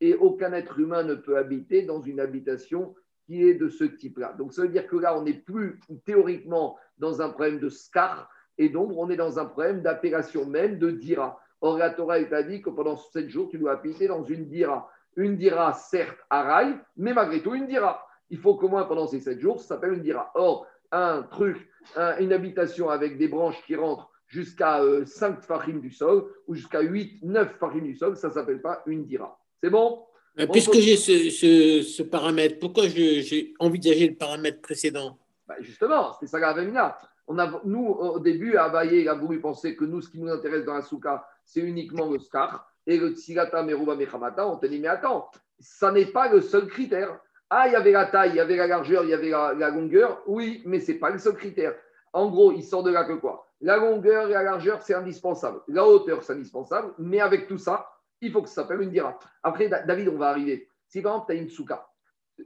Speaker 1: Et aucun être humain ne peut habiter dans une habitation qui est de ce type-là. Donc ça veut dire que là, on n'est plus théoriquement dans un problème de scar, et donc on est dans un problème d'appellation même de dira. Or, la Torah t'a dit que pendant sept jours, tu dois habiter dans une dira. Une dira, certes, à rail, mais malgré tout, une dira. Il faut qu'au moins pendant ces sept jours, ça s'appelle une dira. Or, un truc, une habitation avec des branches qui rentrent jusqu'à 5 euh, farines du sol ou jusqu'à 8, 9 farines du sol, ça ne s'appelle pas une dira. C'est bon?
Speaker 4: Euh, Puisque j'ai ce, paramètre, pourquoi j'ai envisagé le paramètre précédent?
Speaker 1: Bah, Justement, c'était ça la On a, nous, au début, Abaye a voulu penser que nous, ce qui nous intéresse dans la souka, c'est uniquement le scar. Et le tsilata, meruba, mechamata, on t'a dit, mais attends, ça n'est pas le seul critère. Ah, il y avait la taille, il y avait la largeur, il y avait la, longueur. Oui, mais ce n'est pas le seul critère. En gros, il sort de là que quoi? La longueur et la largeur, c'est indispensable. La hauteur, c'est indispensable. Mais avec tout ça, il faut que ça s'appelle une dira. Après, David, on va arriver. Si par exemple, tu as une souka,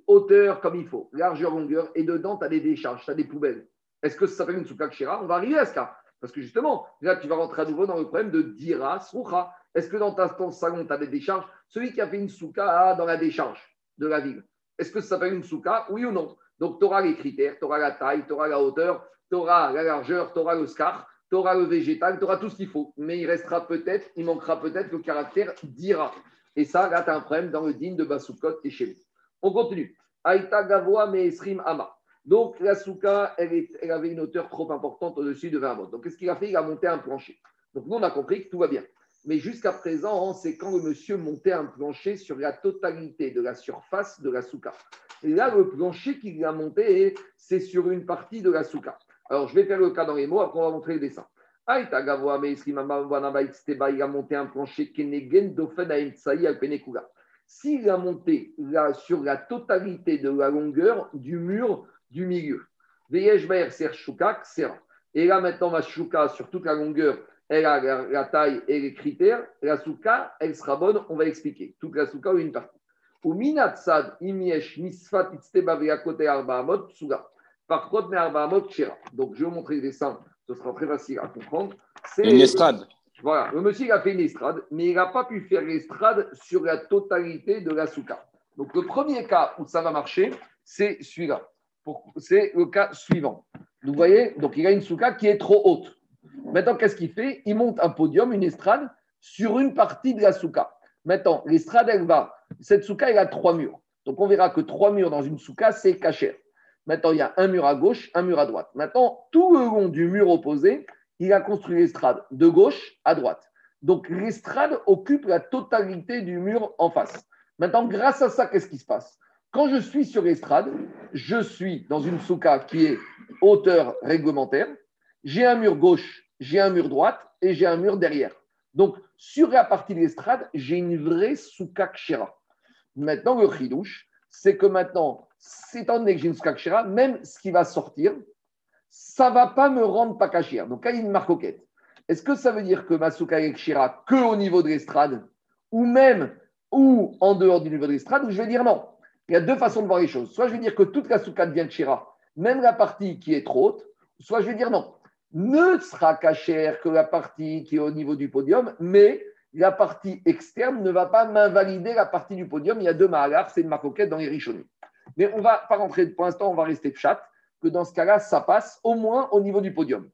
Speaker 1: hauteur comme il faut, largeur, longueur, et dedans, tu as des décharges, tu as des poubelles. Est-ce que ça s'appelle une souka kshira? On va arriver à ce cas. Parce que justement, là, tu vas rentrer à nouveau dans le problème de dira, soucha. Est-ce que dans ton salon, tu as des décharges? Celui qui a fait une souka dans la décharge de la ville. Est-ce que ça s'appelle une souka? Oui ou non? Donc, tu auras les critères, tu auras la taille, tu auras la hauteur, tu auras la largeur, tu auras le scar tu auras le végétal, tu auras tout ce qu'il faut. Mais il restera peut-être, il manquera peut-être le caractère d'ira. Et ça, là, tu as un problème dans le digne de Basukot et chez lui. On continue. Aïta Gavoa Meesrim Ama. Donc, la souka, elle, elle, avait une hauteur trop importante au-dessus de 20 Donc, qu'est-ce qu'il a fait? Il a monté un plancher. Donc, nous, on a compris que tout va bien. Mais jusqu'à présent, c'est quand le monsieur montait un plancher sur la totalité de la surface de la souka. Et là, le plancher qu'il a monté, c'est sur une partie de la souka. Alors, je vais faire le cas dans les mots, après on va montrer le dessin. Il a monté un plancher S'il a monté sur la totalité de la longueur du mur du milieu, et là maintenant ma chouka sur toute la longueur, elle a la, taille et les critères, la souka, elle sera bonne, on va expliquer. Toute la souka ou une partie. Ou minatsad imiesh misfat itsteba kote arba amot Par contre, Donc, je vais vous montrer les dessins, ce sera très facile à comprendre.
Speaker 3: C'est une estrade.
Speaker 1: Voilà, le monsieur il a fait une estrade, mais il n'a pas pu faire l'estrade sur la totalité de la souka. Donc, le premier cas où ça va marcher, c'est celui-là. C'est le cas suivant. Vous voyez, donc il a une souka qui est trop haute. Maintenant, qu'est-ce qu'il fait? Il monte un podium, une estrade, sur une partie de la souka. Maintenant, l'estrade, elle va. Cette souka, elle a trois murs. Donc, on verra que trois murs dans une souka, c'est cachère. Maintenant, il y a un mur à gauche, un mur à droite. Maintenant, tout le long du mur opposé, il a construit l'estrade de gauche à droite. Donc, l'estrade occupe la totalité du mur en face. Maintenant, grâce à ça, qu'est-ce qui se passe? Quand je suis sur l'estrade, je suis dans une souka qui est hauteur réglementaire. J'ai un mur gauche, j'ai un mur droite et j'ai un mur derrière. Donc, sur la partie de l'estrade, j'ai une vraie souka kshira. Maintenant, le chidouche, c'est que maintenant, étant donné que j'ai une même ce qui va sortir, ça ne va pas me rendre pas kashir. Donc, il y a une marcoquette. Est-ce que ça veut dire que ma souka que au niveau de l'estrade ou même ou en dehors du niveau de l'estrade, ou je vais dire non. Il y a deux façons de voir les choses. Soit je vais dire que toute la souka devient kshira, même la partie qui est trop haute, soit je vais dire non ne sera cachère que la partie qui est au niveau du podium, mais la partie externe ne va pas m'invalider la partie du podium. Il y a deux mahalars, c'est une marcoquette dans les richonnés. Mais on va pas rentrer, pour l'instant, on va rester chat, que dans ce cas-là, ça passe au moins au niveau du podium.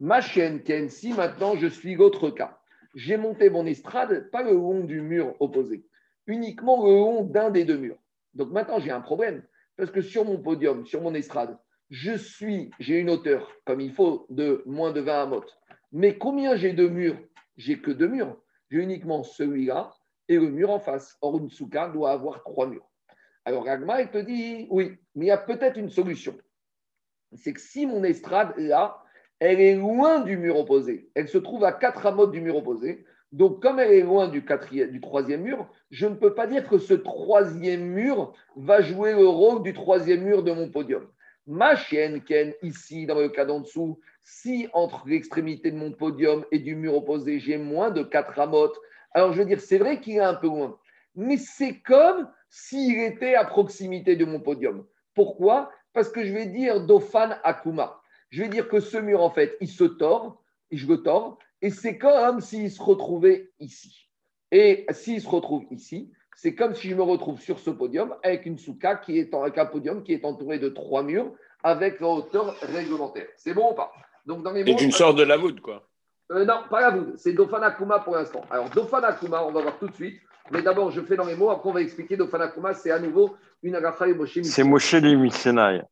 Speaker 1: Ma chaîne Ken, si maintenant je suis l'autre cas, j'ai monté mon estrade, pas le long du mur opposé, uniquement le long d'un des deux murs. Donc maintenant, j'ai un problème, parce que sur mon podium, sur mon estrade, je suis, j'ai une hauteur, comme il faut, de moins de 20 amotes. Mais combien j'ai de murs? J'ai que deux murs. J'ai uniquement celui-là et le mur en face. Or, une doit avoir trois murs. Alors, Ragma, il te dit, oui, mais il y a peut-être une solution. C'est que si mon estrade, là, elle est loin du mur opposé, elle se trouve à quatre amotes du mur opposé, donc comme elle est loin du, du troisième mur, je ne peux pas dire que ce troisième mur va jouer le rôle du troisième mur de mon podium. Ma chienne, Ken, ici, dans le cas d'en dessous, si entre l'extrémité de mon podium et du mur opposé, j'ai moins de 4 ramotes, alors je veux dire, c'est vrai qu'il est un peu loin, mais c'est comme s'il était à proximité de mon podium. Pourquoi? Parce que je vais dire Dofan Akuma. Je vais dire que ce mur, en fait, il se tord, et je le tords, et c'est comme s'il se retrouvait ici. Et s'il se retrouve ici, c'est comme si je me retrouve sur ce podium avec une souka qui est avec un podium qui est entouré de trois murs avec la hauteur réglementaire. C'est bon ou pas?
Speaker 3: Donc dans les mots, une sorte de la voûte, quoi.
Speaker 1: Euh, non, pas la voûte. C'est Dofanakuma pour l'instant. Alors Dofanakuma, on va voir tout de suite. Mais d'abord, je fais dans les mots. Après, on va expliquer Dofanakuma. C'est à nouveau une agacha et Moshe
Speaker 2: C'est Moshe Misenai.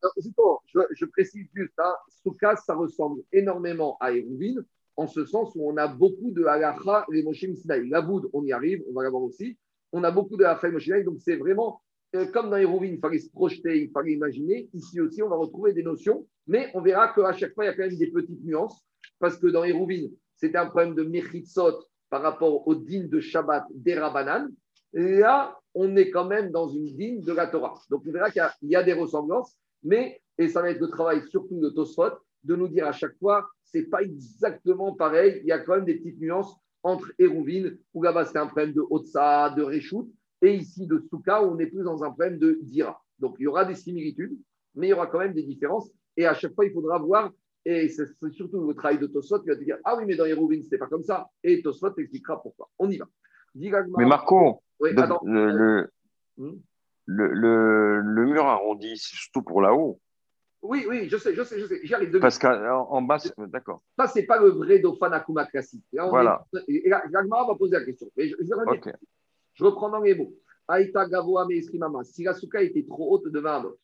Speaker 1: Je, je précise juste, hein, Souka, ça ressemble énormément à Eruvin, en ce sens où on a beaucoup de agacha et Moshe Misenai. La voûte, on y arrive, on va la voir aussi on a beaucoup de la émotionnelle, donc c'est vraiment euh, comme dans Hérovine, il fallait se projeter, il fallait imaginer. Ici aussi, on va retrouver des notions, mais on verra qu'à chaque fois, il y a quand même des petites nuances, parce que dans Hérovine, c'était un problème de Mechitsot par rapport au din de Shabbat d'Erabanan. Là, on est quand même dans une din de la Torah. Donc, on verra qu'il y, a des ressemblances, mais, et ça va être le travail surtout de Tosfot, de nous dire à chaque fois, c'est pas exactement pareil, il y a quand même des petites nuances entre Hérouvine, où là-bas c'est un problème de Otsa, de Réchout, et ici de Souka, où on est plus dans un problème de Dira. Donc il y aura des similitudes, mais il y aura quand même des différences. Et à chaque fois, il faudra voir, et c'est surtout le travail de Tosfot qui va te dire Ah oui, mais dans Hérouvine, ce n'était pas comme ça. Et Tosfot expliquera pourquoi. On y va.
Speaker 2: Mais Marco, le, hmm? le, le, le, mur arrondi, c'est surtout pour là-haut.
Speaker 1: Oui, oui, je sais, je sais, je sais. J'y arrive. De
Speaker 2: Parce qu'en bas, d'accord.
Speaker 1: Ça, ce n'est pas le vrai Dauphin Akuma classique.
Speaker 2: voilà.
Speaker 1: et va poser la question. Mais je, je, je reprends dans les mots. Aïta Gavoa Meeskimama. Si la souka était trop haute de 20 mètres.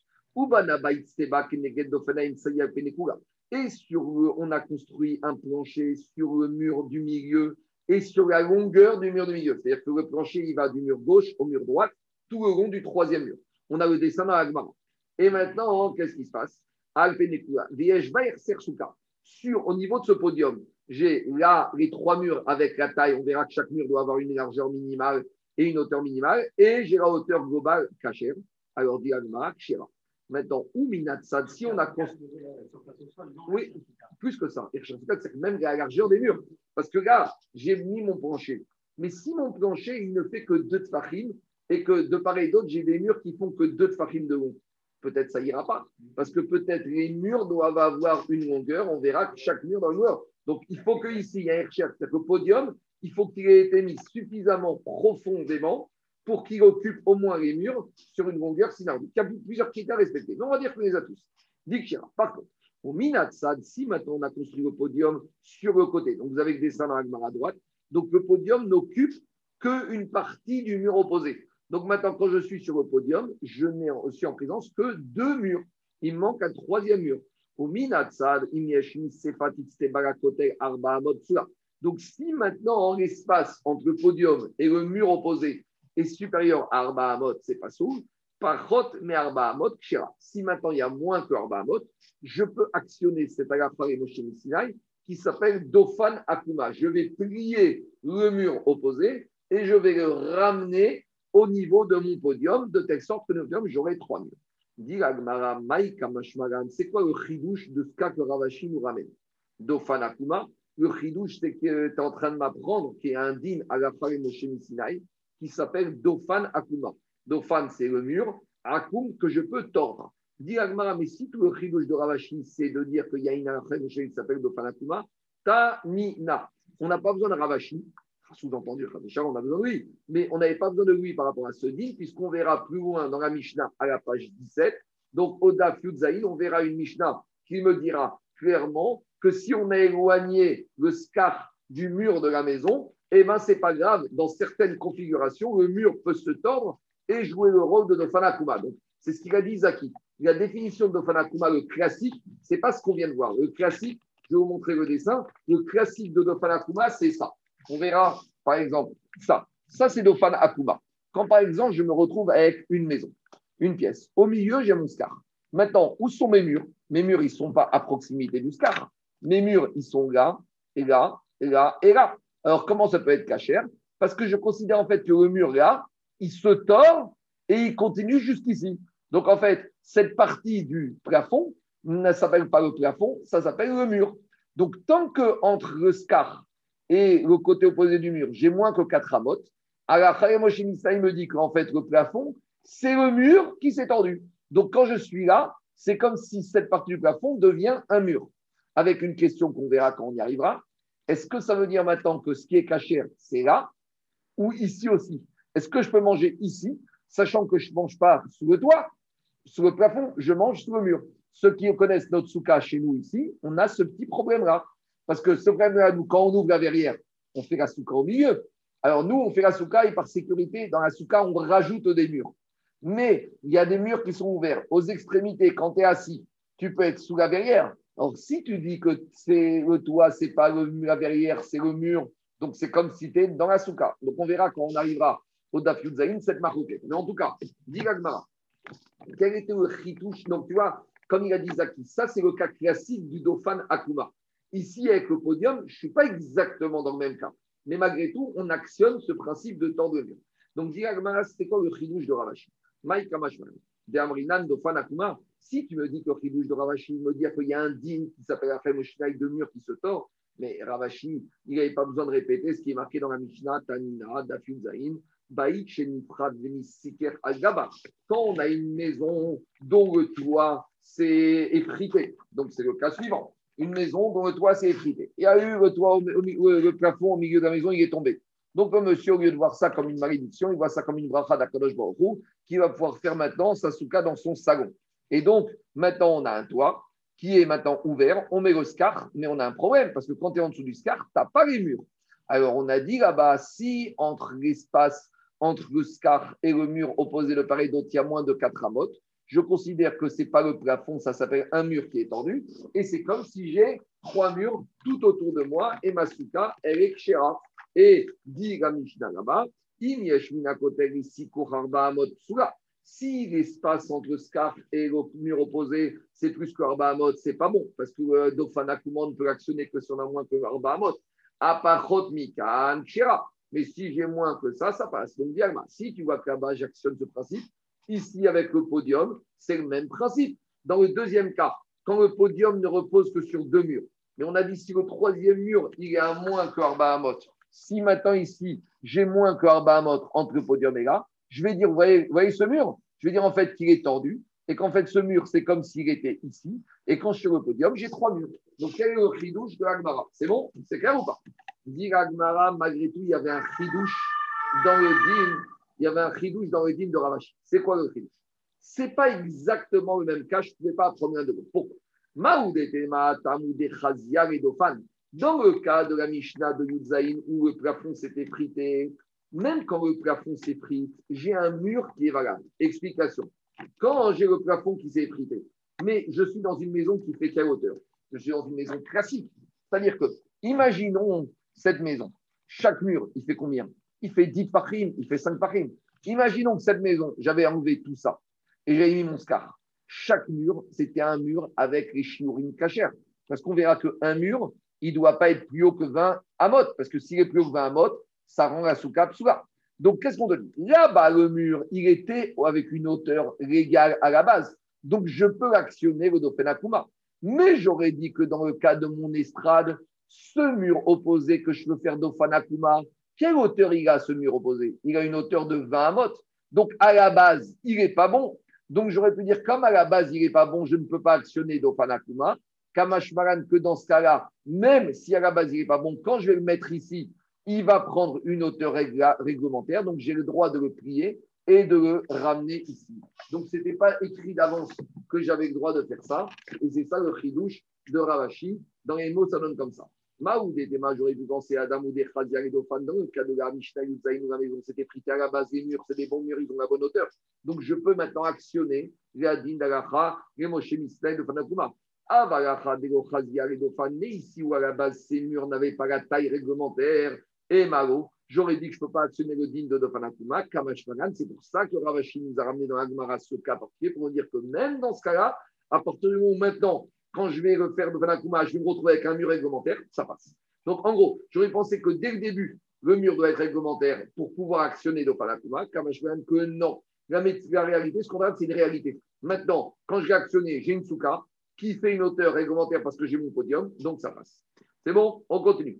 Speaker 1: Et sur on a construit un plancher sur le mur du milieu et sur la longueur du mur du milieu. C'est-à-dire que le plancher, il va du mur gauche au mur droit, tout le long du troisième mur. On a le dessin dans. Et maintenant, qu'est-ce qui se passe? Sur, au niveau de ce podium, j'ai là les trois murs avec la taille. On verra que chaque mur doit avoir une largeur minimale et une hauteur minimale. Et j'ai la hauteur globale kacher. Alors, dit Alma, Maintenant, ou minatsad, si on a construit. Oui, plus que ça. C'est même la largeur des murs. Parce que là, j'ai mis mon plancher. Mais si mon plancher, il ne fait que deux tfachim, et que de part et d'autre, j'ai des murs qui font que deux tfachim de long, peut-être ça ira pas. Parce que peut-être les murs doivent avoir une longueur, on verra que chaque mur dans une longueur. Donc il faut qu'ici, il y ait un recherche, que le podium, il faut qu'il ait été mis suffisamment profondément pour qu'il occupe au moins les murs sur une longueur synardique. Il y a plusieurs critères à respecter. Mais on va dire qu'on les a tous. Par contre, au Minatsad, si maintenant on a construit le podium sur le côté, donc vous avez le dessin dans la à droite, donc le podium n'occupe qu'une partie du mur opposé. Donc maintenant, quand je suis sur le podium, je n'ai aussi en présence que deux murs. Il manque un troisième mur. Au Minatsad, donc, si maintenant, en l'espace entre le podium et le mur opposé est supérieur à Arba Amot, c'est pas sourd, par Chot, mais Arba Amot, Si maintenant il y a moins que Arba Amot, je peux actionner cet Moshe Sinai qui s'appelle Dofan Akuma. Je vais plier le mur opposé et je vais le ramener au niveau de mon podium, de telle sorte que j'aurai trois murs. Dit c'est quoi le chidouche de ce cas que Ravashi nous ramène? Dofan Akuma, le chidouche, c'est que tu es en train de m'apprendre qu'il y a un din à la qui s'appelle Dofan Akuma. Dofan, c'est le mur, Akum, que je peux tordre. Dit Agmara, mais si tout le chidouche de Ravashi, c'est de dire qu'il y a une qui s'appelle Dofan Akuma, Tamina. On n'a pas besoin de Ravashi, sous-entendu, on a besoin de lui, mais on n'avait pas besoin de lui par rapport à ce din, puisqu'on verra plus loin dans la Mishnah à la page 17. Donc, Oda Fiudzaïn, on verra une Mishnah qui me dira clairement que si on a éloigné le scar du mur de la maison, eh ben c'est pas grave. Dans certaines configurations, le mur peut se tordre et jouer le rôle de Dofanakuma. Donc, c'est ce qu'il a dit Zaki. La définition de Dofanakuma, le classique, c'est pas ce qu'on vient de voir. Le classique, je vais vous montrer le dessin. Le classique de Dofanakuma, c'est ça. On verra, par exemple, ça. Ça, c'est Dofan Akuma. Quand, par exemple, je me retrouve avec une maison, une pièce. Au milieu, j'ai mon scar. Maintenant, où sont mes murs? Mes murs, ils ne sont pas à proximité du scar. Mes murs, ils sont là, et là, et là, et là. Alors, comment ça peut être cachère Parce que je considère en fait que le mur là, il se tord et il continue jusqu'ici. Donc, en fait, cette partie du plafond ne s'appelle pas le plafond, ça s'appelle le mur. Donc, tant que entre le scar et le côté opposé du mur, j'ai moins que 4 amotes, alors Chayamoshimisa, il me dit qu'en fait, le plafond, c'est le mur qui s'est tordu. Donc, quand je suis là, c'est comme si cette partie du plafond devient un mur avec une question qu'on verra quand on y arrivera. Est-ce que ça veut dire maintenant que ce qui est caché, c'est là ou ici aussi? Est-ce que je peux manger ici, sachant que je ne mange pas sous le toit, sous le plafond, je mange sous le mur? Ceux qui connaissent notre souka chez nous ici, on a ce petit problème-là. Parce que ce problème-là, nous, quand on ouvre la verrière, on fait la souka au milieu. Alors nous, on fait la souka et par sécurité, dans la souka, on rajoute des murs. Mais il y a des murs qui sont ouverts aux extrémités. Quand tu es assis, tu peux être sous la verrière. Alors, si tu dis que c'est le toit, c'est pas le, la verrière, c'est le mur, donc c'est comme si tu es dans la souka. Donc, on verra quand on arrivera au Daf cette maroquette. Mais en tout cas, Gagmara, quel était le chitouche? Donc, tu vois, comme il a dit Zaki, ça, c'est le cas classique du Dauphin Akuma. Ici, avec le podium, je ne suis pas exactement dans le même cas. Mais malgré tout, on actionne ce principe de temps de mur. Donc, Gagmara, c'était quoi le chitouche de Ravashi? Maïk Kamashman, de Amrinan, Dauphin Akuma. Si tu me dis que Khidouche de Ravashi me dit qu'il y a un din qui s'appelle Afem de mur qui se tord, mais Ravashi, il n'avait pas besoin de répéter ce qui est marqué dans la Mishnah, Tanina, Dafin Zain, Baïk, Shenifrad, Siker, Al-Gaba. Quand on a une maison dont le toit s'est effrité, donc c'est le cas suivant, une maison dont le toit s'est effrité. Il y a eu le, toit, le plafond au milieu de la maison, il est tombé. Donc, le monsieur, au lieu de voir ça comme une malédiction, il voit ça comme une bracha d'Akadosh Baruch qui va pouvoir faire maintenant sa souka dans son salon. Et donc, maintenant, on a un toit qui est maintenant ouvert, on met le scar, mais on a un problème, parce que quand tu es en dessous du scar, tu n'as pas les murs. Alors, on a dit là-bas, si entre l'espace, entre le scar et le mur opposé de part et d'autre, il y a moins de 4 amotes, je considère que ce n'est pas le plafond, ça s'appelle un mur qui est tendu, et c'est comme si j'ai trois murs tout autour de moi, et ma souka, elle est kshera. Et dit la Mishnah là-bas, si l'espace entre scarf et le mur opposé, c'est plus que Arba ce c'est pas bon, parce que euh, ne peut actionner que si on a moins que Arba Amot. Apachot Mikan Shira. Mais si j'ai moins que ça, ça passe. Donc, si tu vois que là-bas, j'actionne ce principe, ici, avec le podium, c'est le même principe. Dans le deuxième cas, quand le podium ne repose que sur deux murs, mais on a dit si le troisième mur, il est à moins que Arba si maintenant ici, j'ai moins que Arba Amot entre le podium et là, je vais dire, vous voyez, ce mur? Je vais dire en fait qu'il est tordu. et qu'en fait, ce mur, c'est comme s'il était ici, et quand je suis sur le podium, j'ai trois murs. Donc, quel est le chidouche de Agmara C'est bon? C'est clair ou pas? Dit Agmara, malgré tout, il y avait un chidouche dans le din, il y avait un chidouche dans le din de Ravashi. C'est quoi le chidouche C'est pas exactement le même cas, je ne pouvais pas apprendre un de vous. Pourquoi dans le cas de la Mishnah de Yudzaïn où le plafond s'est effrité, même quand le plafond s'effrite, j'ai un mur qui est valable. Explication. Quand j'ai le plafond qui s'est effrité, mais je suis dans une maison qui fait quelle hauteur? Je suis dans une maison classique. C'est-à-dire que, imaginons cette maison. Chaque mur, il fait combien? Il fait 10 parim, il fait 5 parim. Imaginons que cette maison, j'avais enlevé tout ça et j'avais mis mon scar. Chaque mur, c'était un mur avec les chinourines cachères. Parce qu'on verra qu'un mur, il ne doit pas être plus haut que 20 amot. Parce que s'il est plus haut que 20 amot, ça rend la souka psoula. Donc, qu'est-ce qu'on dit Là-bas, le mur, il était avec une hauteur légale à la base. Donc, je peux actionner le Dofenakuma. Mais j'aurais dit que dans le cas de mon estrade, ce mur opposé que je veux faire Dofanakuma, quelle hauteur il a ce mur opposé? Il a une hauteur de 20 amot. Donc, à la base, il n'est pas bon. Donc, j'aurais pu dire, comme à la base, il n'est pas bon, je ne peux pas actionner Dofanakuma. Kamashmaran, que dans ce cas-là, même si à la base, il n'est pas bon, quand je vais le mettre ici, il va prendre une hauteur réglementaire, donc j'ai le droit de le plier et de le ramener ici. Donc, ce n'était pas écrit d'avance que j'avais le droit de faire ça, et c'est ça le chidouche de Ravashi. Dans les mots, ça donne comme ça. Maoud et j'aurais pu penser à Adam ou des dans le cas de la Mishnah où la maison s'était frité à la base des murs, c'est des bons murs, ils ont la bonne hauteur. Donc, je peux maintenant actionner les Adin d'Alacha, les Moshe Mishnah de Fanakuma. Mais ici où à la base ces murs n'avaient pas la taille réglementaire, et Malo, j'aurais dit que je ne peux pas actionner le din de Dofanakuma, Kamashmanan. C'est pour ça que Ravashi nous a ramené dans l'Agmara ce cas particulier pour nous dire que même dans ce cas-là, à partir du moment où maintenant, quand je vais le faire Dofanakuma, je vais me retrouver avec un mur réglementaire, ça passe. Donc en gros, j'aurais pensé que dès le début, le mur doit être réglementaire pour pouvoir actionner Dofanakuma, Kamashmanan, que non. La, la réalité, ce qu'on regarde, c'est une réalité. Maintenant, quand je vais actionner, j'ai une souka qui fait une hauteur réglementaire parce que j'ai mon podium, donc ça passe. C'est bon? On continue.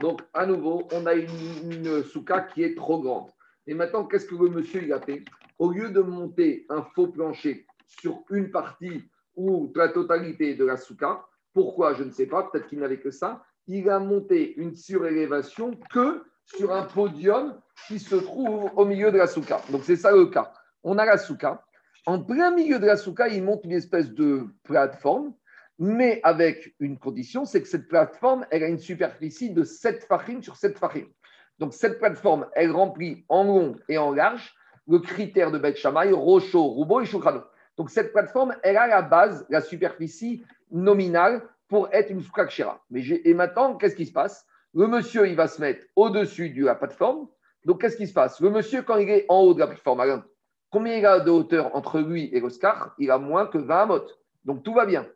Speaker 1: Donc, à nouveau, on a une, souka qui est trop grande. Et maintenant, qu'est-ce que le monsieur il a fait Au lieu de monter un faux plancher sur une partie ou la totalité de la souka, pourquoi? Je ne sais pas, peut-être qu'il n'avait que ça. Il a monté une surélévation que sur un podium qui se trouve au milieu de la souka. Donc, c'est ça le cas. On a la souka. En plein milieu de la souka, il monte une espèce de plateforme mais avec une condition, c'est que cette plateforme, elle a une superficie de 7 fachim sur 7 fachim. Donc cette plateforme, elle remplit en long et en large le critère de Beth Shammai, Rocho, Roubo et Shukrano. Donc cette plateforme, elle a la base, la superficie nominale pour être une soukakshira. Mais et maintenant, qu'est-ce qui se passe? Le monsieur, il va se mettre au-dessus de la plateforme. Donc qu'est-ce qui se passe? Le monsieur, quand il est en haut de la plateforme, combien il a de hauteur entre lui et l'Oscar Il a moins que 20 mot. Donc tout va bien.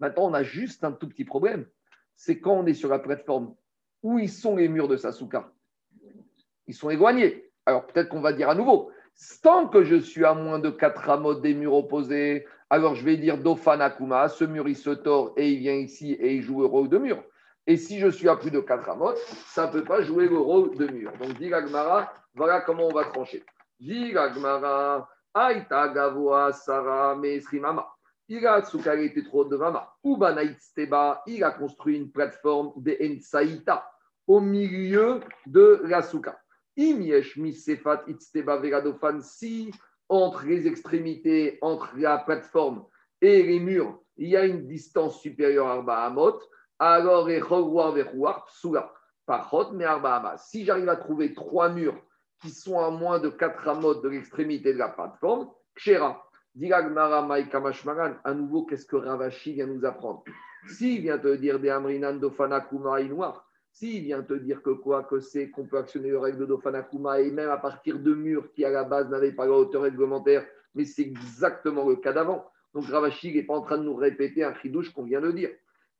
Speaker 1: Maintenant, on a juste un tout petit problème. C'est quand on est sur la plateforme, où ils sont les murs de Sasuka Ils sont éloignés. Alors peut-être qu'on va dire à nouveau, tant que je suis à moins de 4 rameaux des murs opposés, alors je vais dire Dofanakuma, ce mur il se tord et il vient ici et il joue le rôle de mur. Et si je suis à plus de 4 rameaux, ça ne peut pas jouer le rôle de mur. Donc, dit Gmara, voilà comment on va trancher. Dit Gmara, Aïta Gavoa Sara Mesrimama il a trop de il a construit une plateforme de Ensaïta au milieu de la Souka. Si entre les extrémités, entre la plateforme et les murs, il y a une distance supérieure à Arba Amot, alors Si j'arrive à trouver trois murs qui sont à moins de 4 amot de l'extrémité de la plateforme, Kshera. À nouveau, qu'est-ce que Ravashi vient nous apprendre? S'il vient te dire des Amrinan Dofanakuma noir, s'il vient te dire que quoi que c'est qu'on peut actionner le règle de Dofanakuma et même à partir de murs qui à la base n'avaient pas la hauteur réglementaire, mais c'est exactement le cas d'avant. Donc Ravashi n'est pas en train de nous répéter un chidouche qu'on vient de dire.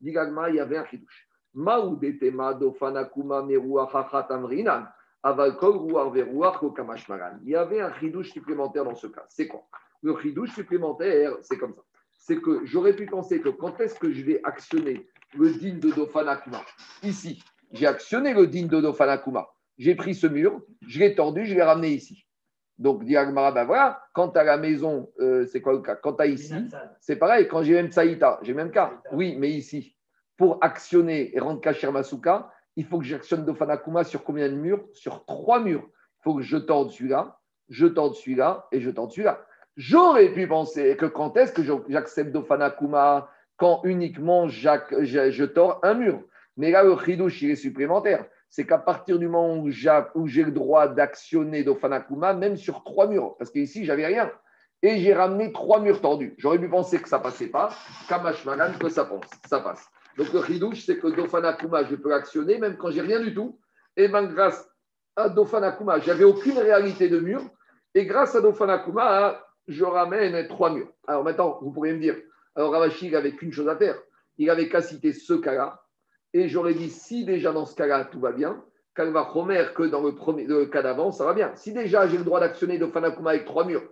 Speaker 1: Digagma, il y avait un chidouche. Maoudetema Dofanakuma Meruachachat Amrinan. Il y avait un chidouche supplémentaire dans ce cas. C'est quoi? Le ridouche supplémentaire, c'est comme ça. C'est que j'aurais pu penser que quand est-ce que je vais actionner le din de Dofanakuma Ici, j'ai actionné le din de Dofanakuma. j'ai pris ce mur, je l'ai tordu, je l'ai ramené ici. Donc, dit Agmara, ben voilà, quand tu as la maison, euh, c'est quoi le cas? Quand tu as ici, c'est pareil, quand j'ai même Saïta, j'ai même cas. Oui, mais ici, pour actionner et rendre Kacher Masuka, il faut que j'actionne Dofanakuma sur combien de murs? Sur trois murs. Il faut que je torde celui-là, je torde celui-là et je torde celui-là. J'aurais pu penser que quand est-ce que j'accepte Dofanakuma Quand uniquement je, je tords un mur. Mais là, le chidouche, il est supplémentaire c'est qu'à partir du moment où j'ai le droit d'actionner Dofanakuma, même sur trois murs, parce qu'ici, j'avais rien, et j'ai ramené trois murs tordus. J'aurais pu penser que ça passait pas, Kamashmagan, que ça, pense, ça passe. Donc le ridouche, c'est que Dofanakuma, je peux l'actionner même quand j'ai rien du tout. Et bien grâce à Dofanakuma, j'avais aucune réalité de mur, et grâce à Dofanakuma, je ramène trois murs. Alors maintenant, vous pourriez me dire, alors Ravashi, il n'avait qu'une chose à faire. Il avait qu'à citer ce cas-là, et j'aurais dit, si déjà dans ce cas-là, tout va bien, va Romer, que dans le, premier, cas d'avant, ça va bien. Si déjà j'ai le droit d'actionner Dofanakuma avec trois murs,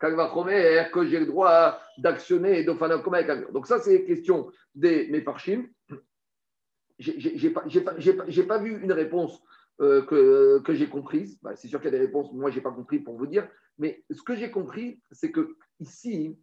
Speaker 1: va Romer, que j'ai le droit d'actionner Dofanakuma avec un mur. Donc ça, c'est les questions des Mefarchim. Je n'ai pas, pas, vu une réponse euh, que, que j'ai comprise. Bah, c'est sûr qu'il y a des réponses, moi, je n'ai pas compris pour vous dire. Mais ce que j'ai compris, c'est que ici,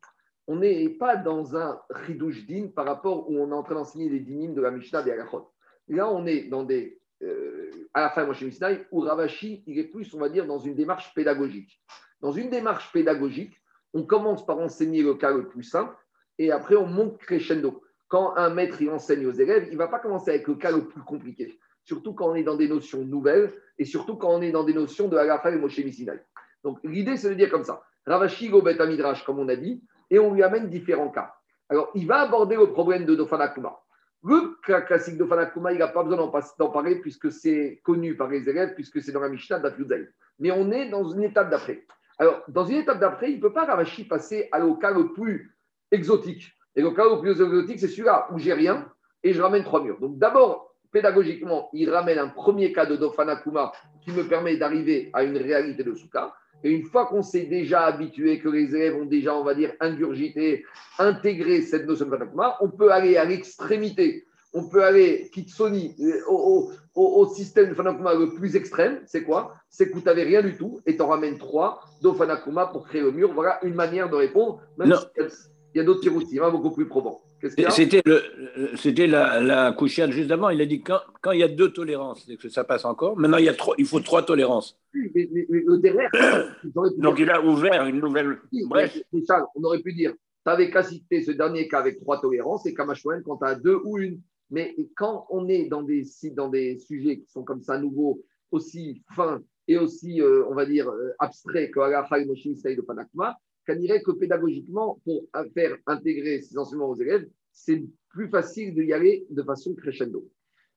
Speaker 1: on n'est pas dans un ridouche din par rapport où on est en train d'enseigner les dinim de la Mishnah des Halachot. Là, on est dans des. Euh, à la fin, moi, chez Mishnah, où Ravashi, il est plus, on va dire, dans une démarche pédagogique. Dans une démarche pédagogique, on commence par enseigner le cas le plus simple et après, on monte crescendo. Quand un maître il enseigne aux élèves, il ne va pas commencer avec le cas le plus compliqué. Surtout quand on est dans des notions nouvelles et surtout quand on est dans des notions de Halacha et Moshe Misinaï. Donc, l'idée, c'est de dire comme ça. Ravashi, Gobet Midrash, comme on a dit, et on lui amène différents cas. Alors, il va aborder le problème de Dofanakuma. Le cas classique Dofanakuma, il n'a pas besoin d'en parler puisque c'est connu par les élèves, puisque c'est dans la Mishnah d'Afyudaï. Mais on est dans une étape d'après. Alors, dans une étape d'après, il ne peut pas Ravashi passer à cas le plus exotique. Et le le plus exotique, c'est celui-là où j'ai rien et je ramène trois murs. Donc, d'abord, pédagogiquement, il ramène un premier cas de Dofanakuma qui me permet d'arriver à une réalité de Souka. Et une fois qu'on s'est déjà habitué, que les élèves ont déjà, on va dire, ingurgité, intégré cette notion de Fatakuma, on peut aller à l'extrémité. On peut aller, Kitsoni, euh, au, au, au, système de Fanakuma le plus extrême. C'est quoi? C'est que tu n'avais rien du tout et tu en ramènes trois d'Ofanakuma pour créer le mur. Voilà une manière de répondre. Même il y a d'autres tirs hein, beaucoup plus probants.
Speaker 3: C'était c'était la, la couchiade juste avant. Il a dit quand, quand il y a deux tolérances, c'est que ça passe encore. Maintenant, il, y a trois, il faut trois tolérances.
Speaker 1: mais, le derrière,
Speaker 3: Donc, il a ouvert une nouvelle brèche.
Speaker 1: on aurait pu dire tu avais qu'à citer ce dernier cas avec trois tolérances et Kamashwen quand tu as deux ou une. Mais quand on est dans des, dans des sujets qui sont comme ça nouveaux, aussi fins et aussi, euh, on va dire, euh, abstraits que Alaha et Moshe de Panakma, qu'on dirait que pédagogiquement, pour faire intégrer ces enseignements aux élèves, c'est plus facile d'y aller de façon crescendo.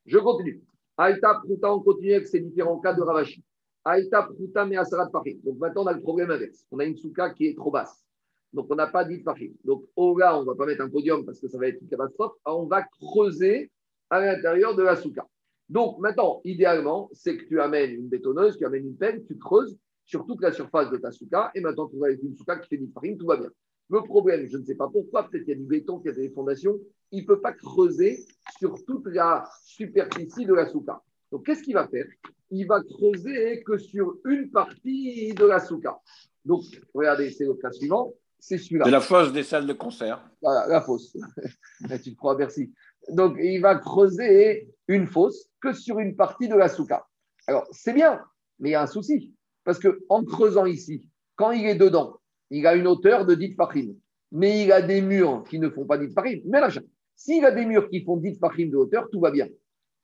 Speaker 1: Je continue. Aïta Pruta, on continue avec ces différents cas de Ravashi. Aïta Pruta, mais Asarat Parim. Donc maintenant, on a le problème inverse. On a une souka qui est trop basse. Donc on n'a pas dit Parim. Donc au là, on ne va pas mettre un podium parce que ça va être une catastrophe. On va creuser à l'intérieur de la souka. Donc maintenant, idéalement, c'est que tu amènes une bétonneuse, tu amènes une pelle, tu creuses sur toute la surface de ta souka, et maintenant tu vas avec une souka qui fait du farine, tout va bien. Le problème, je ne sais pas pourquoi, peut-être qu'il y a du béton, qu'il y a des fondations, il ne peut pas creuser sur toute la superficie de la souka. Donc qu'est-ce qu'il va faire? Il va creuser que sur une partie de la souka. Donc regardez, c'est le cas suivant, c'est celui-là.
Speaker 3: C'est la fosse des salles de concert.
Speaker 1: Voilà, la fosse. tu te crois, merci. Donc il va creuser une fosse que sur une partie de la souka. Alors c'est bien, mais il y a un souci parce qu'en creusant ici, quand il est dedans, il a une hauteur de 10 fachim. Mais il a des murs qui ne font pas 10 fachim. Mais là, s'il a des murs qui font 10 fachim de hauteur, tout va bien.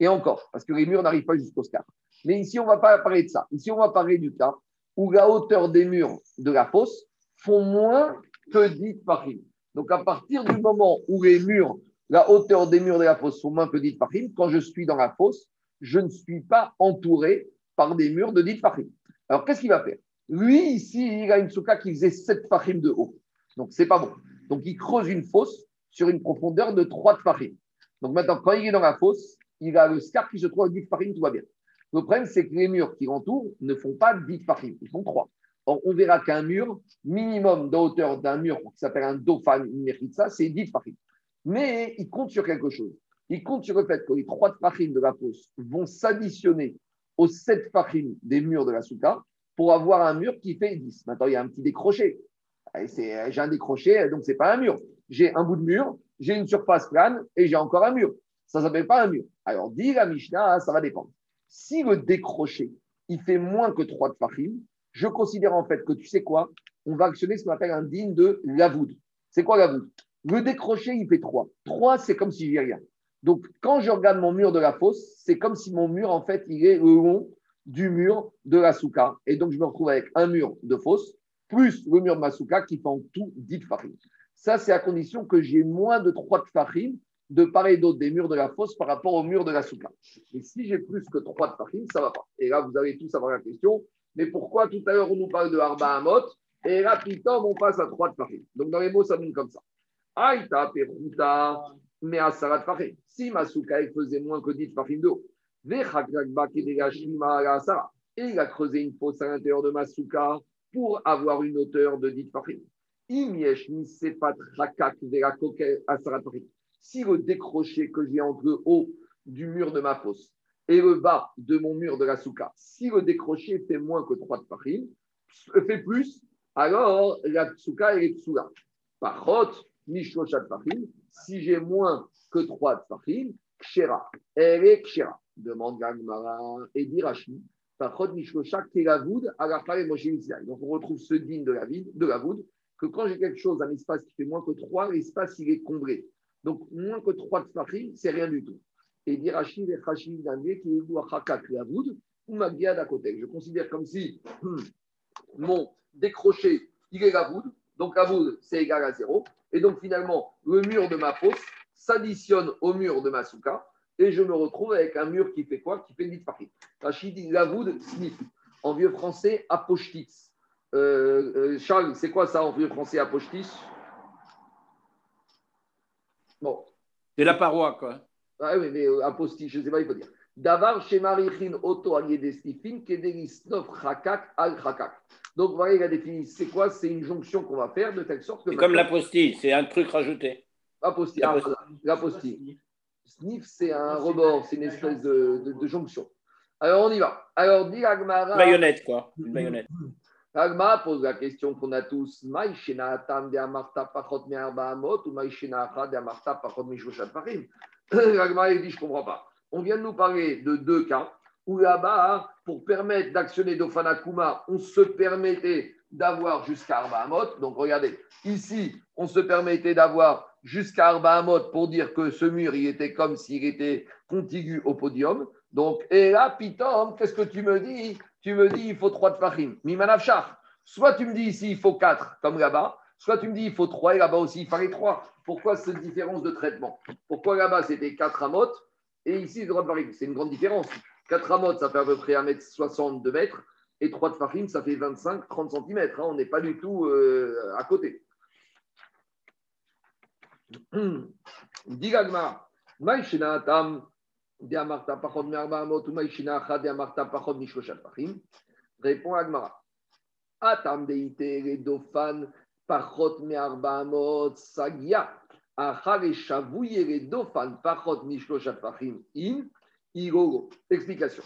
Speaker 1: Et encore, parce que les murs n'arrivent pas jusqu'au scar. Mais ici, on ne va pas parler de ça. Ici, on va parler du cas où la hauteur des murs de la fosse font moins que 10 fachim. Donc, à partir du moment où les murs, la hauteur des murs de la fosse sont moins que 10 fachim, quand je suis dans la fosse, je ne suis pas entouré par des murs de 10 fachim. Alors, qu'est-ce qu'il va faire? Lui, ici, il a une souka qui faisait 7 fachim de haut. Donc, c'est pas bon. Donc, il creuse une fosse sur une profondeur de 3 fachim. Donc, maintenant, quand il est dans la fosse, il a le scar qui se trouve à 10 fachim, tout va bien. Le problème, c'est que les murs qui l'entourent ne font pas 10 fachim, ils font 3. Or, on verra qu'un mur, minimum de hauteur d'un mur qui s'appelle un dofan, une ça, c'est 10 fachim. Mais il compte sur quelque chose. Il compte sur le fait que les 3 fachim de la fosse vont s'additionner aux 7 fachim des murs de la souka pour avoir un mur qui fait 10. Maintenant, il y a un petit décroché. J'ai un décroché, donc ce n'est pas un mur. J'ai un bout de mur, j'ai une surface plane et j'ai encore un mur. Ça ne s'appelle pas un mur. Alors, dit la Mishnah, ça va dépendre. Si le décroché, il fait moins que 3 de fachim, je considère en fait que tu sais quoi? On va actionner ce qu'on appelle un digne de lavoud. C'est quoi lavoud? Le décroché, il fait 3. 3, c'est comme si j'ai rien. Donc, quand je regarde mon mur de la fosse, c'est comme si mon mur, en fait, il est le long du mur de la souka. Et donc, je me retrouve avec un mur de fosse plus le mur de ma souka qui fait en tout 10 farim. Ça, c'est à condition que j'ai moins de 3 farim de part et d'autre des murs de la fosse par rapport au mur de la souka. Et si j'ai plus que 3 de farim, ça ne va pas. Et là, vous allez tous avoir la question, mais pourquoi tout à l'heure on nous parle de Arba Amot et là, on passe à 3 de farim? Donc, dans les mots, ça donne comme ça. Aïta, Peruta, mais à Sarat Farim. Si ma souka faisait moins que 10 farim d'eau, et il a creusé une fosse à l'intérieur de ma souka pour avoir une hauteur de 10 farim. Si le décroché que j'ai entre le haut du mur de ma fosse et le bas de mon mur de la souka, si le décroché fait moins que 3 farim, fait plus, alors la souka est psoula. Par contre, farim, si j'ai moins que 3 farim, kshera, elle est kshera. Demande Gagmara et dit Rashi. à la Donc on retrouve ce digne de la, vide, de la voûte que quand j'ai quelque chose, un espace qui fait moins que 3, l'espace il est comblé. Donc moins que 3 de ce c'est rien du tout. Et dit Rashi, les Rashi qui est voûte ou ma d'à côté. Je considère comme si hmm, mon décroché, il est la voûte, donc la voûte c'est égal à 0. Et donc finalement, le mur de ma fosse s'additionne au mur de ma souka et je me retrouve avec un mur qui fait quoi? Qui fait nitfachim. Rachid dit Lavoud snif. En vieux français, apochtitz. Euh, euh, Charles, c'est quoi ça en vieux français, apochtitz
Speaker 3: Bon. C'est la paroi, quoi.
Speaker 1: Ah oui, mais euh, apostis, je ne sais pas, il faut dire. Davar shemarichin oto snifin kedelisnov chakak al chakak. Donc, voilà, il a défini, c'est quoi C'est une jonction qu'on va faire de telle sorte que.
Speaker 3: C'est comme l'apostille, c'est un truc rajouté.
Speaker 1: Apostille, ah, l'apostille. Sniff, c'est un rebord, c'est une espèce de, jonction. Alors, on y va. Alors, dit Agmara.
Speaker 3: Baïonnette, quoi. Une baïonnette.
Speaker 1: Agmara pose la question qu'on a tous. Maïshena atam de amarta pachot me arba amot ou maïshena acha de amarta pachot me shoshat parim. Agmara, dit, je ne comprends pas. On vient de nous parler de deux cas où là-bas, pour permettre d'actionner Dofanakuma, on se permettait d'avoir jusqu'à Arba Amot. Donc regardez, ici, on se permettait d'avoir jusqu'à Arba Amot pour dire que ce mur, il était comme s'il était contigu au podium. Donc, et là, Pitom, qu'est-ce que tu me dis? Tu me dis, il faut trois de Fahim. Mimanafchar. Soit tu me dis ici, il faut quatre, comme là-bas. Soit tu me dis, il faut trois, et là-bas aussi, il fallait trois. Pourquoi cette différence de traitement? Pourquoi là-bas, c'était quatre Amot, et ici, droit de Fahim C'est une grande différence. 4 Amot, ça fait à peu près 1m62 mètres. Et 3 de Fahim, ça fait 25-30 cm. Hein. on n'est pas du tout euh, à côté. Digagma, Maïshina Atam, Diamarta Pachod Merbaamot, ou Maïshina Acha, Diamarta Pachod Mishoshat Fahim. Répond Agmara. Atam Deite, les Dofan, Pachot Merbaamot, Sagia. Acha, Shavouye, les Dofan, Pachot Mishoshat Fahim, In, Igogo. Explication.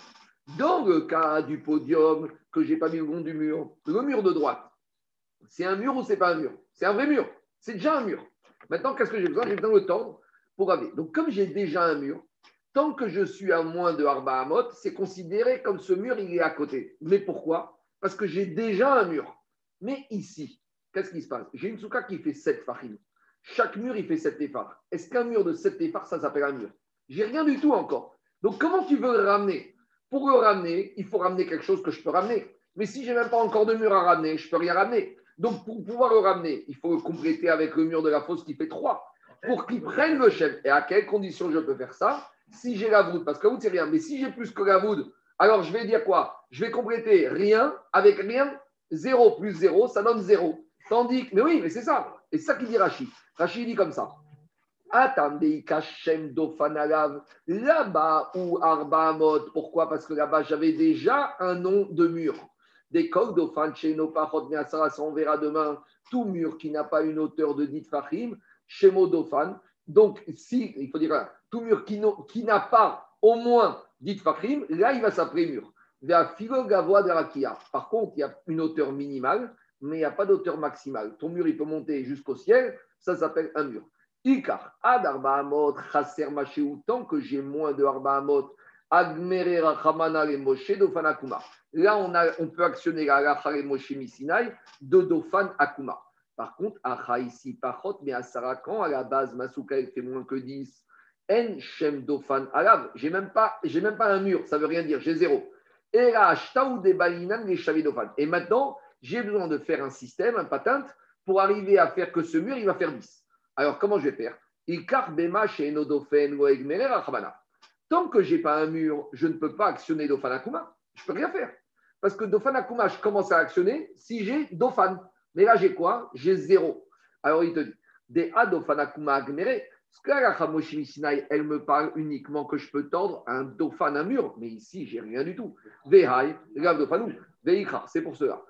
Speaker 1: Dans le cas du podium que j'ai pas mis au long du mur, le mur de droite, c'est un mur ou c'est pas un mur? C'est un vrai mur. C'est déjà un mur. Maintenant, qu'est-ce que j'ai besoin? J'ai besoin de le tordre pour aller. Donc, comme j'ai déjà un mur, tant que je suis à moins de Arba Hamot, c'est considéré comme ce mur, il est à côté. Mais pourquoi? Parce que j'ai déjà un mur. Mais ici, qu'est-ce qui se passe? J'ai une souka qui fait 7 farines. Chaque mur, il fait 7 effards. Est-ce qu'un mur de 7 effards, ça s'appelle un mur? J'ai rien du tout encore. Donc, comment tu veux le ramener? Pour le ramener, il faut ramener quelque chose que je peux ramener. Mais si j'ai même pas encore de mur à ramener, je peux rien ramener. Donc, pour pouvoir le ramener, il faut le compléter avec le mur de la fosse qui fait 3 pour qu'il prenne le chef. Et à quelles conditions je peux faire ça? Si j'ai la voûte, parce que la voûte, c'est rien. Mais si j'ai plus que la voûte, alors je vais dire quoi? Je vais compléter rien avec rien. 0 plus 0, ça donne 0. Tandis que, mais oui, mais c'est ça. Et c'est ça qu'il dit Rachid. Rachid dit comme ça. Là-bas ou Arbamot. Pourquoi? Parce que là-bas, j'avais déjà un nom de mur. Des Kogdofan chez nos on verra demain. Tout mur qui n'a pas une hauteur de dit Fahim, chez. Donc, si, il faut dire, tout mur qui n'a pas au moins dit Fahim, là, il va s'appeler mur. Par contre, il y a une hauteur minimale, mais il n'y a pas d'hauteur maximale. Ton mur, il peut monter jusqu'au ciel, ça s'appelle un mur. Ikar, Ad Arbaamot, Chaser Machéou, tant que j'ai moins de Arbaamot, Agmere Rachamana le Moshe, Dofan Akuma. Là, on, a, on peut actionner la Racha le Moshe Misinai de Dofan Akuma. Par contre, Acha ici, Pachot, mais à Sarakan, à la base, Masuka, il fait moins que 10. En Shem Dofan Alav. J'ai même pas, j'ai même pas un mur, ça veut rien dire, j'ai zéro. Et là, de Balinan, les Dofan. Et maintenant, j'ai besoin de faire un système, un patente, pour arriver à faire que ce mur, il va faire 10. Alors, comment je vais faire? Tant que je n'ai pas un mur, je ne peux pas actionner Dofan Akuma. Je ne peux rien faire. Parce que Dofan Akuma, je commence à actionner si j'ai Dofan. Mais là, j'ai quoi? J'ai zéro. Alors, il te dit, des Adofan Akuma Agmere, ce que la Sinai, elle me parle uniquement que je peux tordre un Dofan, un mur. Mais ici, j'ai rien du tout. Vehai, Dofanu, Veikra, c'est pour cela.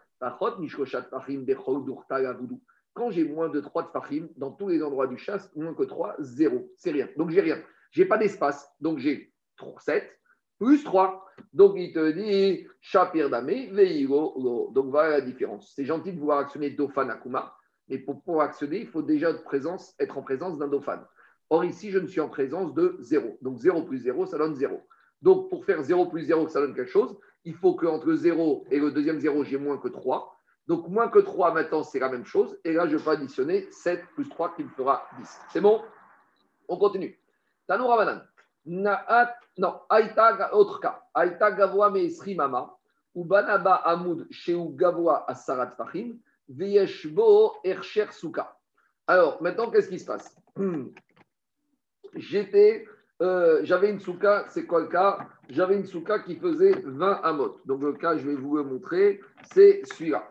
Speaker 1: Quand j'ai moins de 3 de Fahim, dans tous les endroits du chasse, moins que 3, 0. C'est rien. Donc j'ai rien. J'ai pas d'espace. Donc j'ai 7 plus 3. Donc il te dit Shapir Dame, Veigo. Donc voilà la différence. C'est gentil de vouloir actionner Dofan Akuma, mais pour pouvoir actionner, il faut déjà être, en présence d'un Dofan. Or ici, je ne suis en présence de 0. Donc 0 plus 0, ça donne 0. Donc pour faire 0 plus 0, que ça donne quelque chose, il faut qu'entre 0 et le deuxième 0, j'ai moins que 3. Donc, moins que 3, maintenant, c'est la même chose. Et là, je peux additionner 7 plus 3 qui me fera 10. C'est bon? On continue. Tanou Ravanan. Non, Aïta, autre cas. Aïta Gavoa Meesri Mama. Ou Banaba Amoud Sheu Gavoa Asarat Fahim. Veyeshbo Ercher Souka. Alors, maintenant, qu'est-ce qui se passe? J'étais euh, j'avais une souka, c'est quoi le cas? J'avais une souka qui faisait 20 amot. Donc le cas, je vais vous le montrer, c'est celui-là.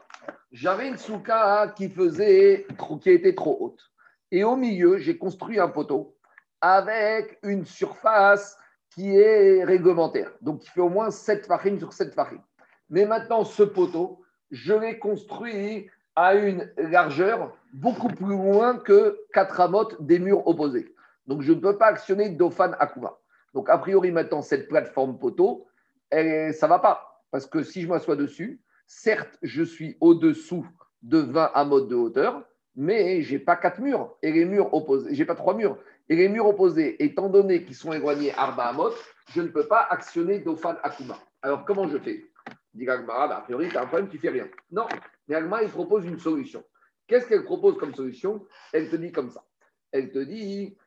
Speaker 1: J'avais une souka qui qui était trop haute. Et au milieu, j'ai construit un poteau avec une surface qui est réglementaire. Donc il fait au moins 7 farines sur 7 farines. Mais maintenant, ce poteau, je l'ai construit à une largeur beaucoup plus loin que 4 amotes des murs opposés. Donc, je ne peux pas actionner Dofan Akuma. Donc, a priori, maintenant, cette plateforme poteau, ça ne va pas. Parce que si je m'assois dessus, certes, je suis au-dessous de 20 amotes de hauteur, mais je n'ai pas quatre murs. Et les murs opposés, j'ai pas trois murs. Et les murs opposés, étant donné qu'ils sont éloignés Arba Amot, je ne peux pas actionner Dofan Akuma. Alors, comment je fais? Dit bah, a priori, tu as un problème, tu fais rien. Non, mais il propose une solution. Qu'est-ce qu'elle propose comme solution? Elle te dit comme ça. Elle te dit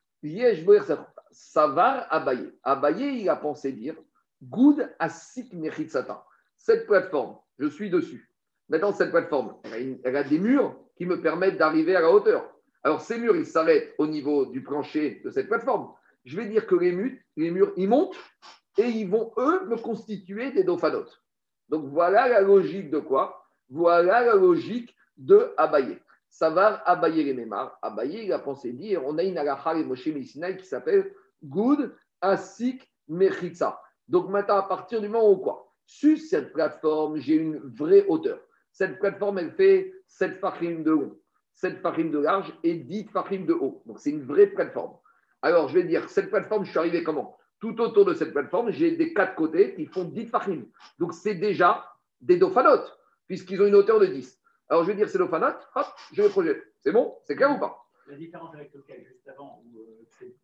Speaker 1: Savar Abaye. Abaye, il a pensé dire Good Asik Mechitsata. Cette plateforme, je suis dessus. Maintenant, cette plateforme, elle a, des murs qui me permettent d'arriver à la hauteur. Alors, ces murs, ils s'arrêtent au niveau du plancher de cette plateforme. Je vais dire que les, murs, les ils montent et ils vont, eux, me constituer des dauphanotes. Donc, voilà la logique de quoi? Voilà la logique de Abaye. Savar Abaye les Abaye, il a pensé dire on a une alaha et Moshe Messinaï qui s'appelle Good Asik Mechitza. Donc maintenant, à partir du moment où quoi? Sur cette plateforme, j'ai une vraie hauteur. Cette plateforme, elle fait 7 farines de long, 7 farines de large et 10 farines de haut. Donc c'est une vraie plateforme. Alors je vais dire, cette plateforme, je suis arrivé comment? Tout autour de cette plateforme, j'ai des quatre côtés qui font 10 farines. Donc c'est déjà des dauphanotes, puisqu'ils ont une hauteur de 10. Alors je vais dire c'est l'ophanat, hop, je le projette. C'est bon? C'est clair ou pas?
Speaker 5: La différence avec lequel, juste avant, où euh, c'est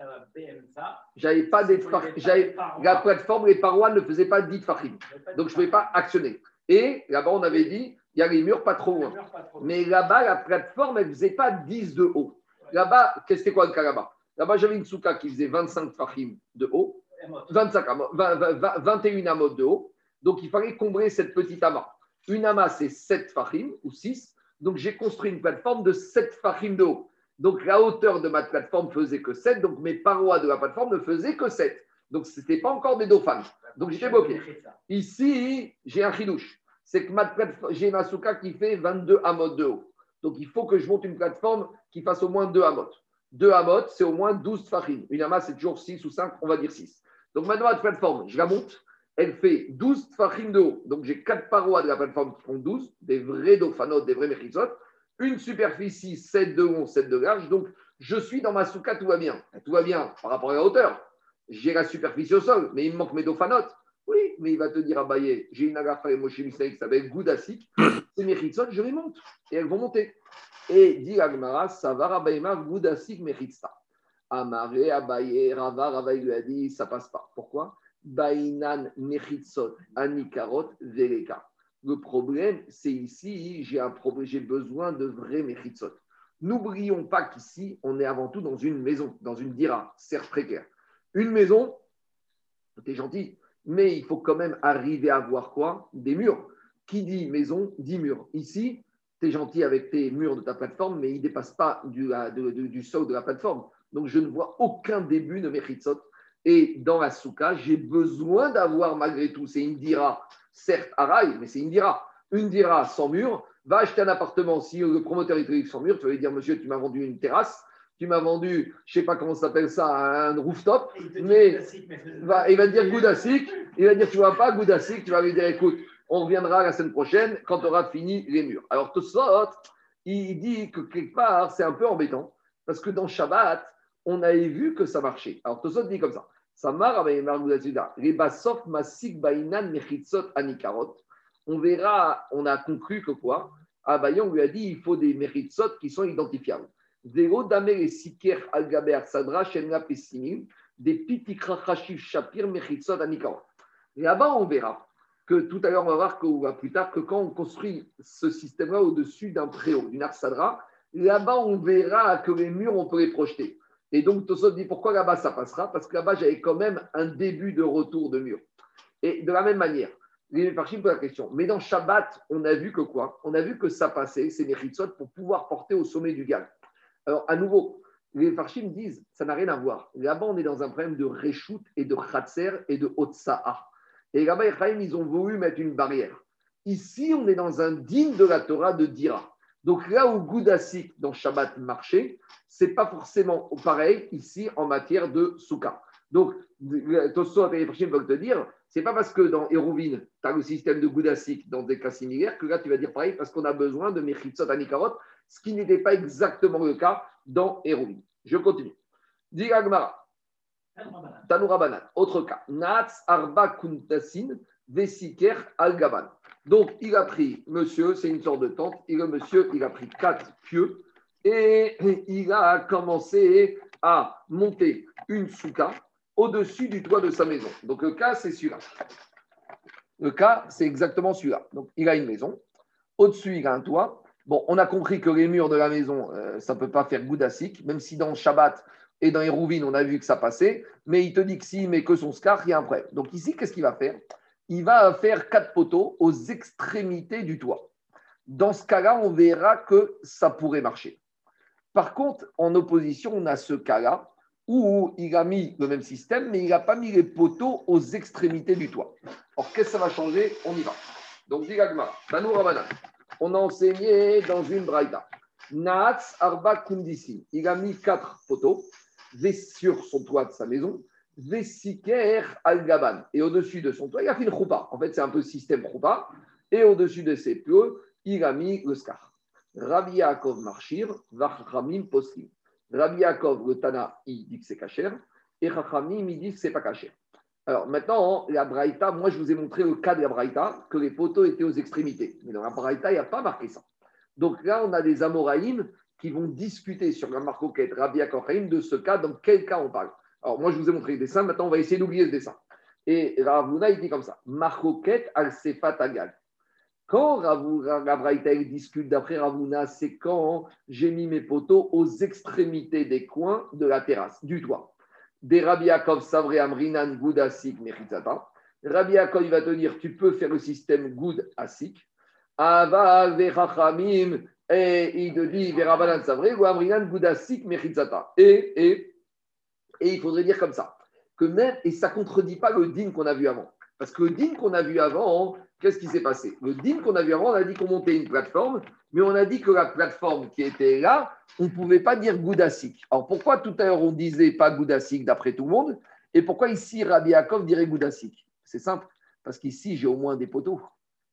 Speaker 5: euh, BMSA.
Speaker 1: J'avais pas des j'avais La plateforme, les parois ne faisaient pas 10 fachim. Donc je ne pouvais pas actionner. Et là-bas, on avait dit, il y a les murs pas trop loin. Mais là-bas, la plateforme, elle ne faisait pas 10 de haut. Là-bas, qu'est-ce que c'était quoi le cas là-bas? Là-bas, j'avais une souka qui faisait 25 fachim de haut, 25 21 amotes de haut. Donc il fallait combler cette petite amas. Une amas, c'est 7 fachim ou 6. Donc, j'ai construit une plateforme de 7 fachim de haut. Donc, la hauteur de ma plateforme faisait que 7. Donc, mes parois de la plateforme ne faisaient que 7. Donc, ce n'était pas encore des dauphins. Donc, j'étais bloqué. Ici, j'ai un chidouche. C'est que ma j'ai ma souka qui fait 22 amot de haut. Donc, il faut que je monte une plateforme qui fasse au moins 2 amot. 2 amot, c'est au moins 12 fachim. Une amas, c'est toujours 6 ou 5, on va dire 6. Donc, maintenant, ma plateforme, je la monte elle fait 12 tfachim de haut. Donc j'ai quatre parois de la plateforme qui font 12, des vrais dauphanotes, des vrais mérisotes. Une superficie 7 de long, 7 de large. Donc je suis dans ma souka, tout va bien. Tout va bien par rapport à la hauteur. J'ai la superficie au sol, mais il me manque mes dauphanotes. Oui, mais il va te dire à Baye, j'ai une agafa et Moshe qui s'appelle Goudasik, c'est Mechitsot, je les monte. Et elles vont monter. Et dit Agmara, ça va Rabaïma Goudasik Mechitsa. Amaré, Abaye, Rava, Rava, il lui a dit, ça passe pas. Pourquoi? Bainan Mechitsot, Anikarot, Veleka. Le problème, c'est ici, j'ai besoin de vrais Mechitsot. N'oublions pas qu'ici, on est avant tout dans une maison, dans une dira, certes précaire. Une maison, t'es gentil, mais il faut quand même arriver à voir quoi? Des murs. Qui dit maison, dit mur. Ici, tu es gentil avec tes murs de ta plateforme, mais ils ne dépassent pas du, du sol de la plateforme. Donc, je ne vois aucun début de Mechitsot. Et dans la souka, j'ai besoin d'avoir malgré tout, c'est une dira, certes à rail, mais c'est une dira. Une dira sans mur, va acheter un appartement. Si le promoteur est sans mur, tu vas lui dire, monsieur, tu m'as vendu une terrasse, tu m'as vendu, je ne sais pas comment ça s'appelle ça, un rooftop, mais va, il va dire Goudassik, il va dire, tu ne vois pas Goudassik, tu vas lui dire, écoute, on reviendra la semaine prochaine quand tu auras fini les murs. Alors, Tosot, il dit que quelque part, c'est un peu embêtant, parce que dans Shabbat, on avait vu que ça marchait. Alors, Tosot dit comme ça. Samar les basof masik bainan anikarot. On verra, on a conclu que quoi? Abaye, on lui a dit il faut des mechitzot qui sont identifiables. Vélo damer et siker al-gaber sadra shenna pessimim, des pitikrachashiv shapir mechitzot anikarot. Là-bas, on verra que tout à l'heure, on va voir que, plus tard que quand on construit ce système-là au-dessus d'un préau, d'une arsadra, là-bas, on verra que les murs, on peut les projeter. Et donc, Tosot dit pourquoi là-bas ça passera? Parce que là-bas, j'avais quand même un début de retour de mur. Et de la même manière, les Farshim posent la question. Mais dans Shabbat, on a vu que quoi? On a vu que ça passait, c'est Mechitsot, pour pouvoir porter au sommet du gal. Alors, à nouveau, les Farshim disent ça n'a rien à voir. Là-bas, on est dans un problème de Reshout et de Khatser et de Otsa'a. Et là-bas, ils ont voulu mettre une barrière. Ici, on est dans un digne de la Torah de Dira. Donc là où Goudasik dans Shabbat marchait, c'est pas forcément pareil ici en matière de Souka. Donc, Tosot et les veulent te dire, c'est pas parce que dans Hérouvine, tu as le système de Goudasik dans des cas similaires que là, tu vas dire pareil parce qu'on a besoin de Mechitzot Anikarot, ce qui n'était pas exactement le cas dans Hérouvine. Je continue. Dit Agmara. Tanoura Banan. Autre cas. Nats Arba Kuntasin Vesiker Al-Gaban. Donc, il a pris, monsieur, c'est une sorte de tente, il, le monsieur, il a pris quatre pieux et il a commencé à monter une souka au-dessus du toit de sa maison. Donc, le cas, c'est celui-là. Le cas, c'est exactement celui-là. Donc, il a une maison. Au-dessus, il a un toit. Bon, on a compris que les murs de la maison, euh, ça ne peut pas faire goudassique, même si dans Shabbat et dans les rouvines, on a vu que ça passait. Mais il te dit que s'il met que son scar, il y a un. Donc, ici, qu'est-ce qu'il va faire? Il va faire quatre poteaux aux extrémités du toit. Dans ce cas-là, on verra que ça pourrait marcher. Par contre, en opposition, on a ce cas-là où il a mis le même système, mais il n'a pas mis les poteaux aux extrémités du toit. Alors, qu'est-ce que ça va changer? On y va. Donc, Digagma, on a enseigné dans une braïda. Naats Arba Kundissi. Il a mis quatre poteaux sur son toit de sa maison Vesiker al-Gaban. Et au-dessus de son toit, il a fait une choupa. En fait, c'est un peu système choupa. Et au-dessus de ses pieux, il a mis le scar. Rabbi Yaakov Marshir, Vachramim Poskim. Rabbi Yaakov, le Tana, il dit que c'est kacher. Et Chachamim, il dit que c'est pas kacher. Alors maintenant, la Braïta, moi je vous ai montré le cas de la Braïta, que les poteaux étaient aux extrémités. Mais dans la Braïta, il n'y a pas marqué ça. Donc là, on a des Amoraïm qui vont discuter sur la marcoquette Rabbi Yaakov de ce cas, dans quel cas on parle. Alors, moi, je vous ai montré le dessin. Maintenant, on va essayer d'oublier ce dessin. Et Ravuna, il dit comme ça Marcoquette al Sefatagal. Quand Ravuna discute d'après Ravuna, c'est quand j'ai mis mes poteaux aux extrémités des coins de la terrasse, du toit. Des Rabbi Yaakov Savre Amrinan Goud Asik Mechitzata. Rabbi Yaakov, il va te dire tu peux faire le système Goud Asik. Aval Vechachamim. Et il te dit Verabanan Savre ou Amrinan Goud Asik. Et, et et il faudrait dire comme ça, que même, et ça ne contredit pas le din qu'on a vu avant. Parce que le din qu'on a vu avant, qu'est-ce qui s'est passé? Le din qu'on a vu avant, on a dit qu'on montait une plateforme, mais on a dit que la plateforme qui était là, on ne pouvait pas dire Goudassik. Alors pourquoi tout à l'heure on disait pas Goudassik d'après tout le monde? Et pourquoi ici Rabbi Yaakov dirait Goudassik? C'est simple, parce qu'ici j'ai au moins des poteaux.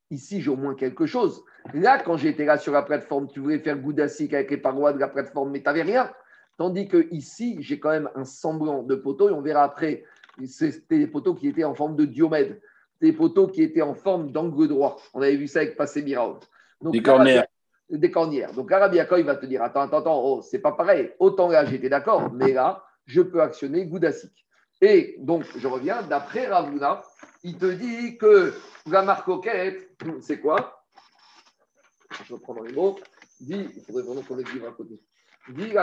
Speaker 1: Ici, j'ai au moins quelque chose. Là, quand j'étais là sur la plateforme, tu voulais faire Goudassik avec les parois de la plateforme, mais tu n'avais rien. Tandis que ici, j'ai quand même un semblant de poteau et on verra après, c'était des poteaux qui étaient en forme de diomède. des poteaux qui étaient en forme d'angle droit. On avait vu ça avec Passé Miraot.
Speaker 3: Des cornières.
Speaker 1: Des cornières. Donc, Arabi il va te dire Attends, attends, attends, oh, c'est pas pareil. Autant là, j'étais d'accord, mais là, je peux actionner Goudassik. Et donc, je reviens, d'après Ravuna, il te dit que la marque c'est quoi? Je vais prendre les mots. Dit, il faudrait vraiment qu'on écrive à côté. Dit.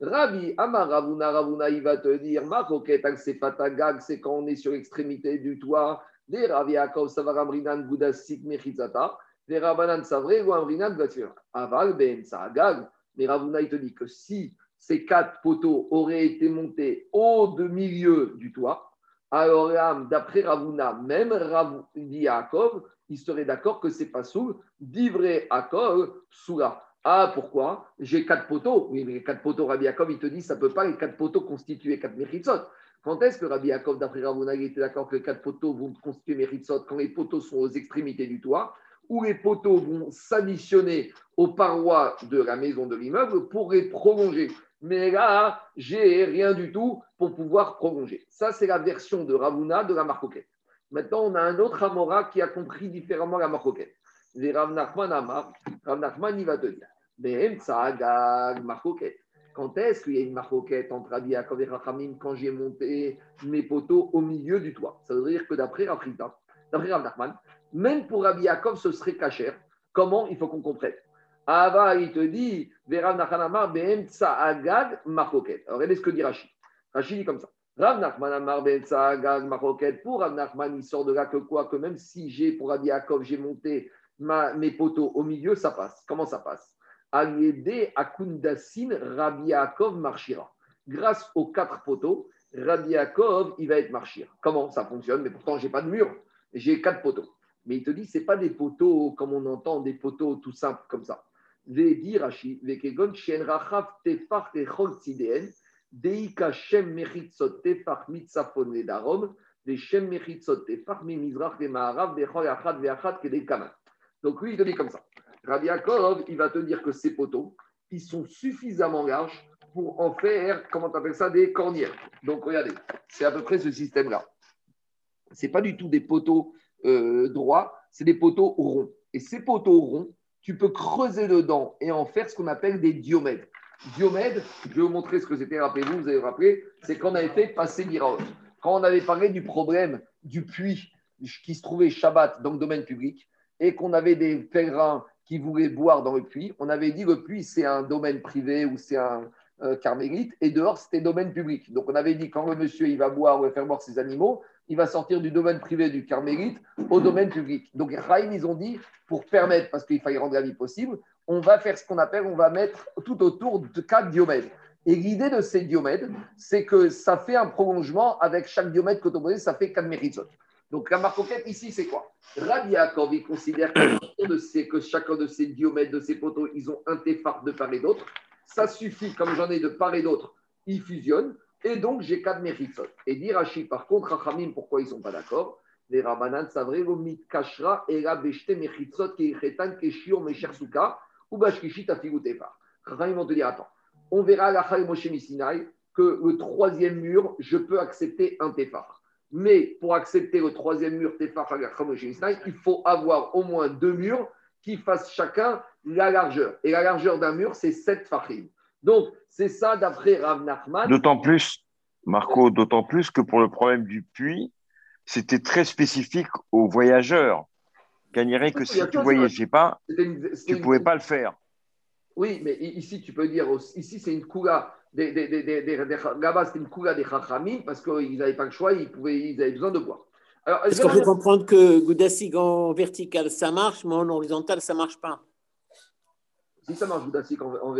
Speaker 1: Rabbi Amar Ravuna, Ravuna, il va te dire Marcoquette, c'est pas ta gag, c'est quand on est sur l'extrémité du toit. Des Ravi Akov, Savaramrinan, Goudassik, Mechizata. Des Rabanan, Savre, ou Amrinan, Aval, Ben, gag. Mais Ravuna, il te dit que si ces quatre poteaux auraient été montés au de milieu du toit, alors d'après Ravuna, même Rabbi Yaakov, il serait d'accord que c'est pas sous d'ivré Akov soula. Ah, pourquoi? J'ai quatre poteaux. Oui, mais les quatre poteaux, Rabbi Yaakov, il te dit, ça ne peut pas les quatre poteaux constituer quatre méritzot. Quand est-ce que Rabbi Yaakov, d'après Ravuna, était d'accord que les quatre poteaux vont constituer méritzot Quand les poteaux sont aux extrémités du toit où les poteaux vont s'additionner aux parois de la maison de l'immeuble pour les prolonger? Mais là, j'ai rien du tout pour pouvoir prolonger. Ça, c'est la version de Ravuna de la marcoquette. Maintenant, on a un autre Amora qui a compris différemment la marcoquette. Les Rav Nachman Amar, Rav Nachman, il va te dire. Quand est-ce qu'il y a une marcoquette entre Rabbi Yaakov et Rachamim quand j'ai monté mes poteaux au milieu du toit? Ça veut dire que d'après Rafrita, d'après Rav même pour Rabbi ce serait cachère. Comment? Il faut qu'on comprenne. Ava, il te dit, Vera Nachanamar, Beemtsa Agag, Marcoquet. Alors, regardez ce que dit Rachid. Rachid dit comme ça. Rav Nachman Amar Agag, Marcoquet. Pour Rav Nachman, il sort de là que quoi? Que même si j'ai, pour Rabbi Yaakov, j'ai monté mes poteaux au milieu, ça passe. Comment ça passe? Marchira. Grâce aux quatre poteaux, Rabbi il va être marchir. Comment ça fonctionne? Mais pourtant, je n'ai pas de mur. J'ai quatre poteaux. Mais il te dit, ce pas des poteaux comme on entend, des poteaux tout simples comme ça. Donc lui, il te dit comme ça. Rabbi Yaakov, il va te dire que ces poteaux, ils sont suffisamment larges pour en faire, comment tu appelles ça, des cornières. Donc regardez, c'est à peu près ce système-là. Ce n'est pas du tout des poteaux euh, droits, c'est des poteaux ronds. Et ces poteaux ronds, tu peux creuser dedans et en faire ce qu'on appelle des diomèdes. Diomèdes, je vais vous montrer ce que c'était, rappelez-vous, vous avez rappelé, c'est qu'on avait fait passer Miraot. Quand on avait parlé du problème du puits qui se trouvait Shabbat dans le domaine public et qu'on avait des pèlerins qui voulaient boire dans le puits, on avait dit le puits c'est un domaine privé ou c'est un euh, carmélite et dehors c'était domaine public. Donc on avait dit quand le monsieur il va boire ou faire boire ses animaux, il va sortir du domaine privé du carmélite au domaine public. Donc, Rahim, ils ont dit, pour permettre, parce qu'il fallait rendre la vie possible, on va faire ce qu'on appelle, on va mettre tout autour de quatre diomèdes. Et l'idée de ces diomèdes, c'est que ça fait un prolongement avec chaque diomède cotoboné, ça fait quatre mérites. Donc, la marcoquette ici, c'est quoi? Rabbi Yaakov, il considère que, que chacun de ces diomèdes, de ces poteaux, ils ont un téphare de part et d'autre. Ça suffit, comme j'en ai de part et d'autre, ils fusionnent. Et donc, j'ai quatre méritzot. Et dit Rashi, par contre, Rachamim, pourquoi ils ne sont pas d'accord? Les Rabbanan, Savre, Vomit Kashra, et la Beshte Mechitzot, Kechetan, Keshio, Meshersuka, ou Bashkishit, Afigutefar. Rachamim vont te dire, attends, on verra à la Moshe Misinaï que le troisième mur, je peux accepter un Tefar. Mais pour accepter le troisième mur il faut avoir au moins deux murs qui fassent chacun la largeur. Et la largeur d'un mur, c'est 7 fachim. Donc, c'est ça d'après Rav Nachman.
Speaker 2: D'autant plus, Marco, d'autant plus que pour le problème du puits, c'était très spécifique aux voyageurs. Gagnerait que si tu ne voyageais pas, tu ne pouvais pas le faire.
Speaker 1: Oui, mais ici, tu peux dire, ici, c'est une coula des, des, des, des là-bas, c'était une coula des chachamim parce qu'ils n'avaient pas le choix, ils, pouvaient, ils avaient besoin de boire.
Speaker 4: Est-ce qu'on peut comprendre que Goudassig en vertical, ça marche, mais en horizontal, ça ne marche pas?
Speaker 1: Si ça marche Boudassik en, en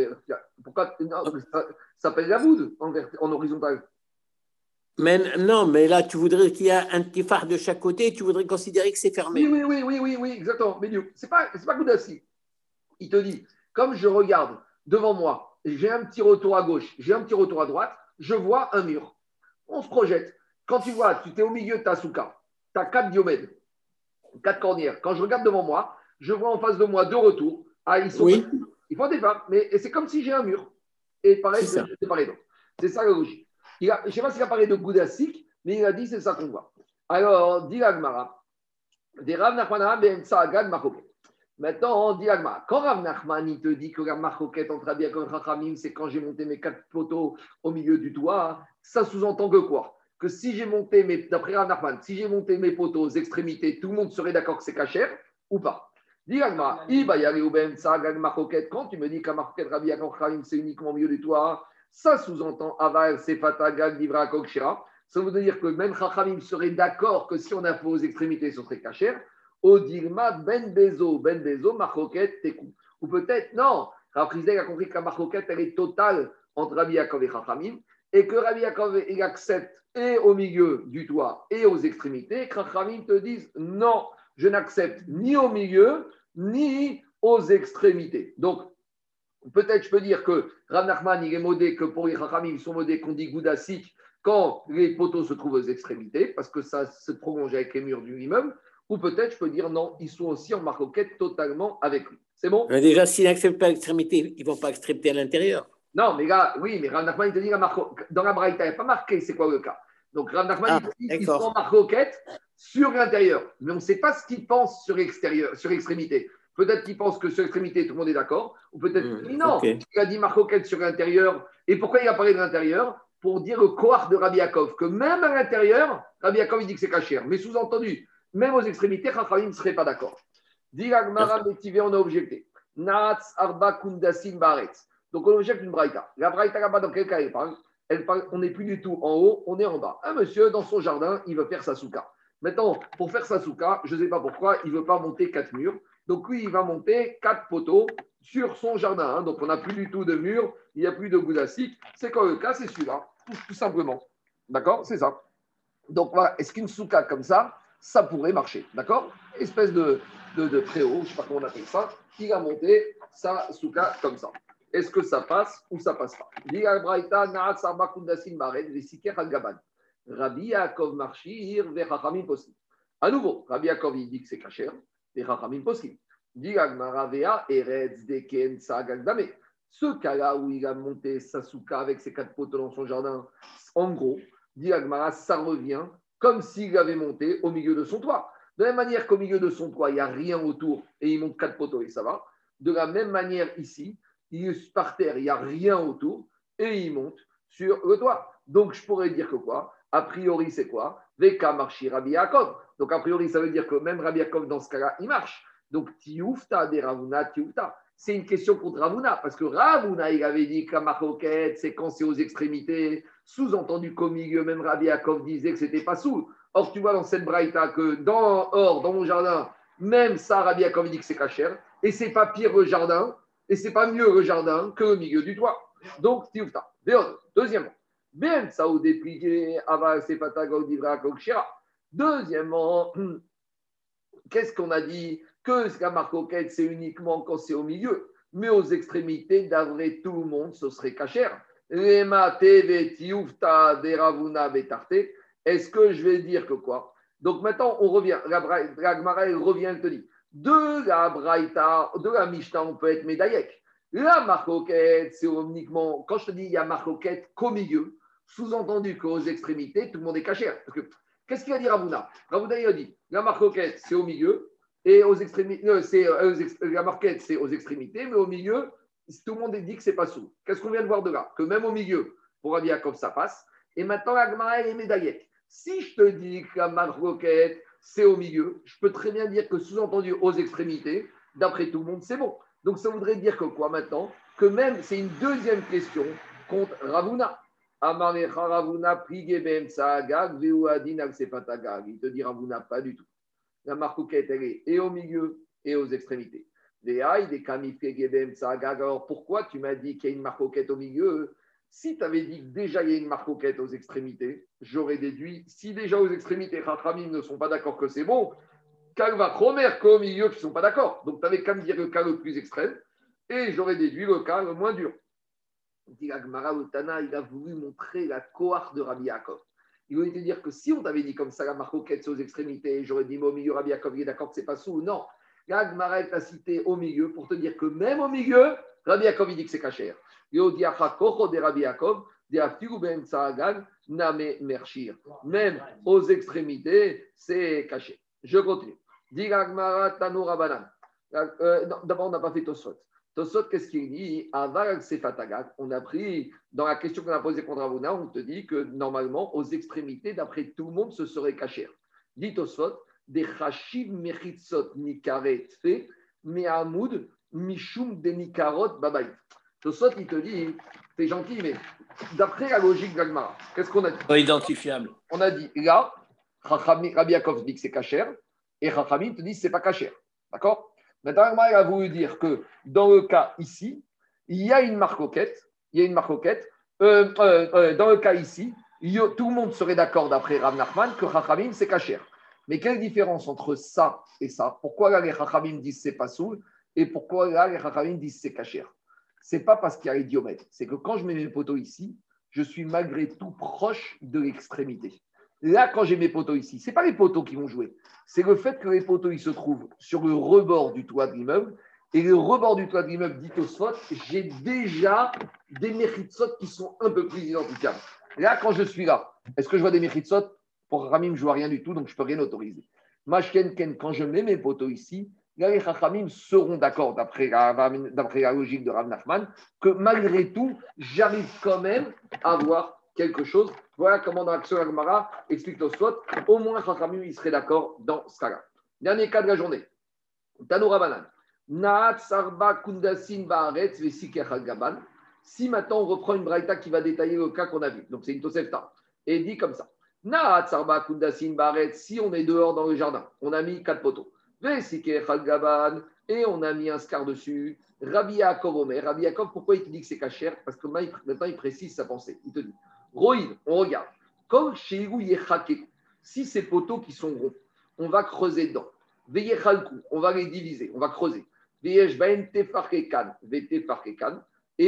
Speaker 1: pourquoi non, ça, s'appelle la boude en, en horizontal
Speaker 4: mais non, mais là, tu voudrais qu'il y ait un petit phare de chaque côté, tu voudrais considérer que c'est fermé.
Speaker 1: Oui, oui, oui, oui, oui, oui exactement. Mais c'est pas, c'est pas Goudassi. Il te dit, comme je regarde devant moi, j'ai un petit retour à gauche, j'ai un petit retour à droite, je vois un mur. On se projette. Quand tu vois, tu es au milieu de ta souka, tu as quatre diomèdes, quatre cornières. Quand je regarde devant moi, je vois en face de moi deux retours. Ah, ils sont oui. Il faut des mais c'est comme si j'ai un mur. Et pareil, c'est séparé C'est ça la logique. je ne sais pas s'il a parlé de Goudassik, mais il a dit c'est ça qu'on voit. Alors, dit l'Agmara, Des Rav Nachman ben Machoket. Maintenant, on dit Agma. Quand Rav Nachman il te dit que la Machoket entre Rabbi Yaakov Chachamim, c'est quand j'ai monté mes quatre poteaux au milieu du toit, ça sous-entend que quoi? Que si j'ai monté mes, d'après Rav Nachman, si j'ai monté mes poteaux aux extrémités, tout le monde serait d'accord que c'est cachère ou pas? Dis Agma, ben quand tu me dis que la Machoket Rabbi Yaakov Chachamim, c'est uniquement au milieu du toit, ça sous-entend Aval Sefatagag Divra Kokshira. Ça veut dire que même Chachamim serait d'accord que si on a fait aux extrémités, ce serait cachère. Odirma ben bezo, ben bezo, marroquette, tekou. Ou peut-être, non, Raprizek a compris que la elle est totale entre Rabbi Yaakov et Chachamim, et que Rabbi Yaakov, il accepte et au milieu du toit et aux extrémités, Chachamim te disent, non, je n'accepte ni au milieu, ni aux extrémités. Donc, peut-être je peux dire que Rav Nachman, il est modé que pour les Chachamim, ils sont modés qu'on dit Goudassik quand les poteaux se trouvent aux extrémités, parce que ça se prolonge avec les murs du immeuble. Ou peut-être je peux dire non, ils sont aussi en maroquette totalement avec lui. C'est bon?
Speaker 4: Mais Déjà, s'ils n'acceptent pas l'extrémité, ils ne vont pas accepter à l'intérieur.
Speaker 1: Non, mais là, oui, mais Rav il te dit dans la Braïta, il n'y a pas marqué c'est quoi le cas. Donc Rav ah, il dit qu'ils sont en maroquette sur l'intérieur. Mais on ne sait pas ce qu'ils pensent sur l'extérieur, sur l'extrémité. Peut-être qu'ils pensent que sur l'extrémité, tout le monde est d'accord. Ou peut-être mmh, non. Il a dit maroquette sur l'intérieur. Et pourquoi il a parlé de l'intérieur? Pour dire le cohort de Rabbi Yaakov, que même à l'intérieur, Rabbi Yaakov, il dit que c'est caché. Mais sous-entendu, même aux extrémités, Chachamim ne serait pas d'accord. Diragmara Métivé, on a objecté. Nats Arba Kundasin Baretz. Donc on objecte une braïta. La braïta là-bas, dans quel cas elle parle, elle parle On n'est plus du tout en haut, on est en bas. Un monsieur, dans son jardin, il veut faire sa souka. Maintenant, pour faire sa souka, je ne sais pas pourquoi, il ne veut pas monter quatre murs. Donc lui, il va monter quatre poteaux sur son jardin. Hein. Donc on n'a plus du tout de murs, il n'y a plus de goudassique. C'est quoi le cas? C'est celui-là, tout, simplement. D'accord? C'est ça. Donc voilà, est-ce qu'une souka comme ça, ça pourrait marcher. D'accord? Espèce de, préau, je ne sais pas comment on appelle ça, qui a monté sa souka comme ça. Est-ce que ça passe ou ça passe pas? Rabbi Yaakov Marshir, Vechachamim Poskim. À nouveau, Rabbi Yaakov il dit que c'est kacher, Vechachamim Poskim. Sagagdame. Ce cas-là où il a monté sa souka avec ses quatre poteaux dans son jardin, en gros, dit ça revient comme s'il avait monté au milieu de son toit. De la même manière qu'au milieu de son toit, il n'y a rien autour et il monte quatre poteaux et ça va. De la même manière ici, il par terre, il n'y a rien autour et il monte sur le toit. Donc je pourrais dire que quoi? A priori, c'est quoi? Veka marchi Rabbi Yaakov. Donc a priori, ça veut dire que même Rabbi Yaakov, dans ce cas-là, il marche. Donc tiufta de Ravuna, tiufta. C'est une question contre Ravuna, parce que Ravuna, il avait dit que la c'est quand c'est aux extrémités. Sous-entendu qu'au milieu, même Rabbi Yaakov disait que c'était pas sous. Or, tu vois dans cette braïta que dans, or, dans mon jardin, même ça, Rabbi Yaakov dit que c'est cachère. Et c'est pas pire le jardin, et c'est pas mieux le jardin que le milieu du toit. Donc, tiufta. Deuxièmement, bien ça ou dépliqué, Deuxièmement, qu'est-ce qu'on a dit Que la marcoquette, c'est uniquement quand c'est au milieu, mais aux extrémités, d'avril tout le monde, ce serait cachère. Est-ce que je vais dire que quoi? Donc maintenant, on revient. La, revient, elle te dit de la Braïta, de la Mishnah, on peut être médaillek. La marcoquette, c'est uniquement, quand je te dis il y a marcoquette qu'au milieu, sous-entendu qu'aux extrémités, tout le monde est caché. Qu'est-ce qu'il va dire Ravuna? Ravuna, il a dit la marcoquette, c'est au milieu, et aux extrémités, c'est, euh, la marquette, c'est aux extrémités, mais au milieu, tout le monde dit que c'est pas sous. Qu'est-ce qu'on vient de voir de là? Que même au milieu, pour Rabbi comme ça passe. Et maintenant, la Gemara, est médaillette. Si je te dis que la marroquette, c'est au milieu, je peux très bien dire que sous-entendu aux extrémités, d'après tout le monde, c'est bon. Donc ça voudrait dire que quoi maintenant? Que même, c'est une deuxième question contre Ravuna. Ravuna, Il te dit Ravuna, pas du tout. La marcoquette, elle est et au milieu et aux extrémités. Alors pourquoi tu m'as dit qu'il y a une marcoquette au milieu? Si tu dit que déjà il y a une marcoquette aux extrémités, j'aurais déduit, si déjà aux extrémités, Rachamim ne sont pas d'accord que c'est bon, va Cromer qu'au milieu qui ne sont pas d'accord. Donc tu avais qu'à me dire le cas le plus extrême et j'aurais déduit le cas le moins dur. Il a voulu montrer la cohorte de Rabbi Yaakov. Il voulait te dire que si on t'avait dit comme ça la marcoquette aux extrémités, j'aurais dit mais au milieu Rabbi Yaakov il est d'accord que c'est pas sous. Non, Gagmara t'a cité au milieu pour te dire que même au milieu, Rabbi Yaakov il dit que c'est caché. Même aux extrémités, c'est caché. Je continue. Euh, d'abord, on n'a pas fait Tosfot. Tosfot, qu'est-ce qu'il dit? On a pris, dans la question qu'on a posée contre Avuna, on te dit que normalement, aux extrémités, d'après tout le monde, ce serait caché. Dit Tosfot, des chashiv mechitzot nikaret fait, mais amoud mishum de nikarot babay. Tosfot, il te dit, c'est gentil, mais d'après la logique d'Agmara, qu'est-ce qu'on a dit?
Speaker 3: Pas identifiable.
Speaker 1: On a dit, là, Rabbi Yaakov dit que c'est caché, et Rachamim te dit que ce n'est pas caché. D'accord? Maintenant, il a voulu dire que dans le cas ici, il y a une marcoquette, il y a une. Euh, euh, euh, dans le cas ici, tout le monde serait d'accord d'après Rav Nachman que Chachamim c'est caché. Mais quelle différence entre ça et ça? Pourquoi là les Chachamim disent c'est pas soul et pourquoi là les Chachamim disent c'est caché C'est pas parce qu'il y a les diomètres, c'est que quand je mets mes poteaux ici, je suis malgré tout proche de l'extrémité. Là, quand j'ai mes poteaux ici, ce n'est pas les poteaux qui vont jouer. C'est le fait que les poteaux ils se trouvent sur le rebord du toit de l'immeuble. Et le rebord du toit de l'immeuble dit au spot, j'ai déjà des méritsot qui sont un peu plus identifiables. Là, quand je suis là, est-ce que je vois des méritsot Pour Ramim, je vois rien du tout, donc je peux rien autoriser. Mashken quand je mets mes poteaux ici, les Chachamim seront d'accord, d'après la, la, logique de Rav Nachman, que malgré tout, j'arrive quand même à voir quelque chose. Voilà comment dans l'action Agmara explique soit. Au moins, Chachamim, il serait d'accord dans ce cas-là. Dernier cas de la journée. Tanoura Banan. Naat Sarba Kundasin Baaretz Gaban. Si maintenant on reprend une braïta qui va détailler le cas qu'on a vu, donc c'est une Tosefta, et dit comme ça Naat Sarba Kundasin Baaretz, si on est dehors dans le jardin, on a mis quatre poteaux. Gaban, et on a mis un scar dessus. Rabbi Yaakov. Rabbi Yaakov, pourquoi il te dit que c'est cachère Parce que maintenant il précise sa pensée. Il te dit Roïd, on regarde. Comme chez si ces poteaux qui sont ronds, on va creuser dedans. On va les diviser, on va creuser. Et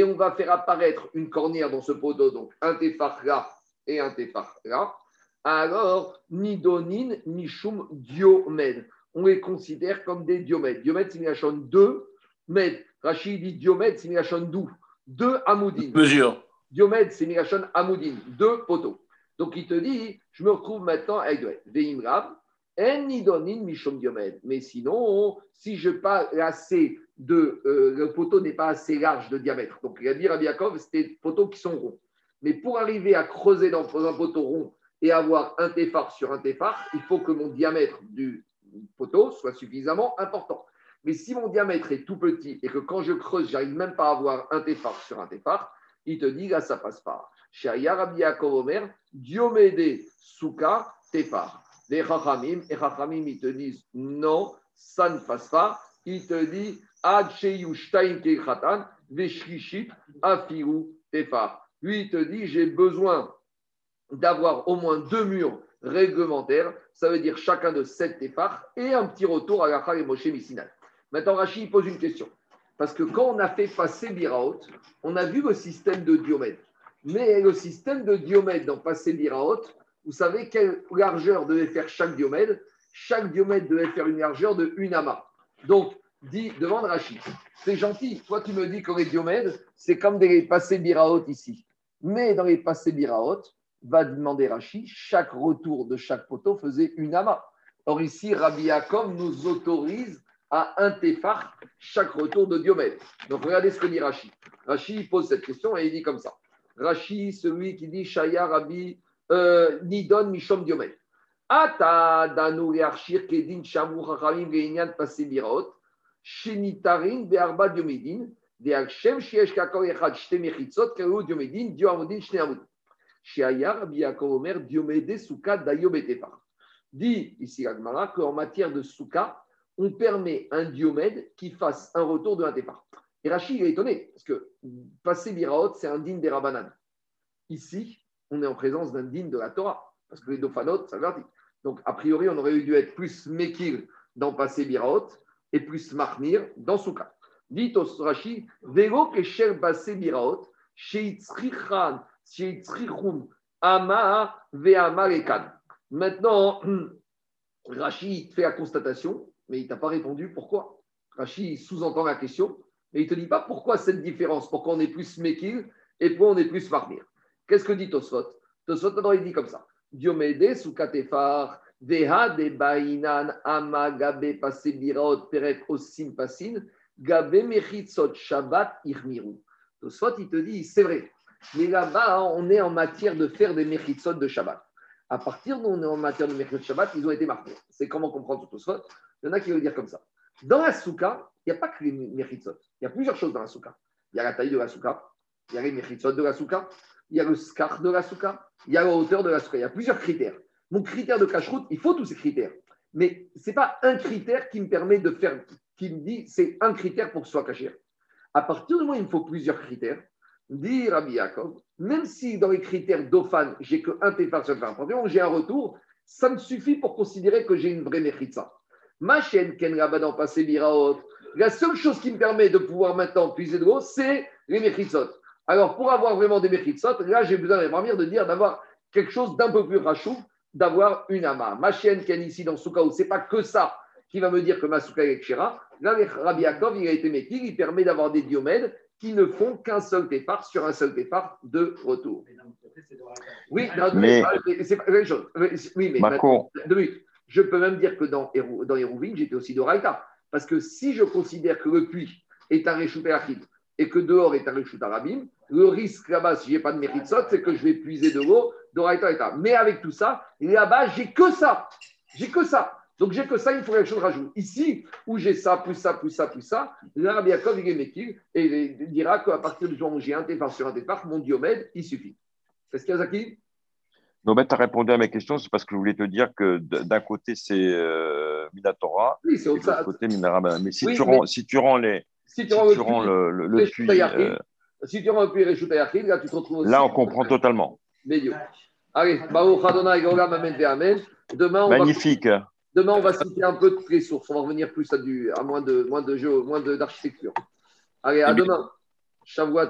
Speaker 1: on va faire apparaître une cornière dans ce poteau, donc un tefar et un tefar. Alors, ni donin, ni diomède. On les considère comme des diomèdes. Diomède, c'est une 2 mètres. Rachid dit diomède, c'est une 12. 2 amoudines.
Speaker 3: Mesure.
Speaker 1: Diomède, c'est Mirachon Amoudin, deux poteaux. Donc il te dit, je me retrouve maintenant avec Veimrav, Enidonin Mishom Diomède. Mais sinon, si je pas assez de. Euh, le poteau n'est pas assez large de diamètre. Donc il a dit Rabbi c'était des poteaux qui sont ronds. Mais pour arriver à creuser dans un poteau rond et avoir un téphare sur un téphare, il faut que mon diamètre du poteau soit suffisamment important. Mais si mon diamètre est tout petit et que quand je creuse, j'arrive même pas à avoir un téphare sur un téphare, il te dit là, ça passe pas. Chez Yarabi Omer, Diomede Souka Tefar. Les Chachamim, et Chachamim, ils te disent non, ça ne passe pas. Il te dit Ad Sheyushtaim Kechatan, Veshrishit Afiru Tefar. Lui, il te dit j'ai besoin d'avoir au moins deux murs réglementaires, ça veut dire chacun de sept Tefar, et un petit retour à la et Moshe Missinat. Maintenant, Rachid pose une question. Parce que quand on a fait passer Biraot, on a vu le système de diomètre. Mais le système de diomètre dans passer Biraot, vous savez quelle largeur devait faire chaque diomètre? Chaque diomètre devait faire une largeur de une amas. Donc, dit, demande Rachid, c'est gentil, toi tu me dis que les diomètres, c'est comme des passés Biraot ici. Mais dans les passés Biraot, va demander Rachid, chaque retour de chaque poteau faisait une amas. Or ici, Rabbi Yaakov nous autorise à un téphar chaque retour de Diomède. Donc regardez ce que dit Rashi. Rashi pose cette question et il dit comme ça. Rashi, celui qui dit Shaya Rabbi euh, Nidon Mishom Diomède. Ata danu yarshir kedin shamu chachamim geinyan pasebiraot shenitarin be'arba diomedin ve'akshem sheyesh kakor echad shte mechitzot karu diomedin dio amodin shne amodin. Shaya Rabbi diomede suka dayo betefar. Dit ici Agmara qu'en matière de souka, on permet un diomède qui fasse un retour de un départ. Et Rachid est étonné, parce que passer Biraot, c'est un digne des Rabbanan. Ici, on est en présence d'un digne de la Torah, parce que les Dofanotes, ça dit. Donc, a priori, on aurait dû être plus Mekil dans passer Biraot et plus Mahmir dans Souka. Dit Rashi, Vego Kesher Basse Biraot, Sheitzrichan, Sheitzrichum, Ama Ve'amalekan. Maintenant, Rachid fait la constatation mais il t'a pas répondu pourquoi? Rachid sous-entend la question, mais il ne te dit pas pourquoi cette différence, pourquoi on est plus Mekil et pourquoi on est plus Farmir. Qu'est-ce que dit Tosfot? Tosfot, il dit comme ça Diomede Bainan Ama Gabe Gabe Shabbat Irmiru. Soit il te dit, c'est vrai, mais là-bas, on est en matière de faire des Mechitzot de Shabbat. À partir d'où on est en matière de de Shabbat, ils ont été marqués. C'est comment comprendre tout. Il y en a qui veulent dire comme ça. Dans la souka, il n'y a pas que les Mechitzot. Il y a plusieurs choses dans la souka. Il y a la taille de la souka, il y a les Mechitzot de la souka, il y a le scar de la souka, il y a la hauteur de la souka. Il y a plusieurs critères. Mon critère de cache il faut tous ces critères. Mais ce n'est pas un critère qui me permet de faire, qui me dit c'est un critère pour que ce soit caché. À partir du moment où il me faut plusieurs critères, dit Rabbi Yaakov, même si dans les critères d'Ofan, j'ai qu'un Tefar sur le j'ai un retour, ça me suffit pour considérer que j'ai une vraie Mechitza. Ma chaîne, Ken Rabadan Passé Biraot, la seule chose qui me permet de pouvoir maintenant puiser de l'eau, c'est les Mechitzot. Alors, pour avoir vraiment des Mechitzot, là, j'ai besoin de dire d'avoir quelque chose d'un peu plus rachou, d'avoir une ama. Ma chienne qui est ici dans Souka, ce n'est pas que ça qui va me dire que ma Souka est Kshira. Là, Rabbi Yaakov, il a été métier, il permet d'avoir des diomèdes qui ne font qu'un seul départ sur un seul départ de retour. Oui, mais c'est pas la chose. Oui, mais Je peux même dire que dans, dans j'étais aussi de Raïta. Parce que si je considère que le puits est un réchouté et que dehors est un réchouté arabim, le risque là-bas, si je n'ai pas de mérite c'est que je vais puiser de l'eau mais avec tout ça, là-bas, j'ai que ça. J'ai que ça. Donc j'ai que ça, il faut quelque chose rajouter. Ici, où j'ai ça, plus ça, plus ça, plus ça, là, Rabbi Yaakov, il est métier et il dira qu'à partir du jour où j'ai un départ sur un départ, mon diomède, il suffit. Est-ce qu'il y a Zaki?
Speaker 2: Non, mais tu as répondu à mes questions, c'est parce que je voulais te dire que d'un côté, c'est euh, Minatora,
Speaker 1: oui, c'est
Speaker 2: de l'autre côté, Minaraba. Mais si, tu rends, si tu rends les. Si tu rends, le, le, le, puits. Euh,
Speaker 1: si tu rends le puits là, tu te retrouves aussi.
Speaker 2: Là, on comprend totalement.
Speaker 1: Allez, Amen. Demain, on
Speaker 2: Magnifique.
Speaker 1: Va, demain, on va citer un peu toutes les sources. On va revenir plus à, du, à moins de, moins de jeux, moins d'architecture. Allez, à demain. Shavuot.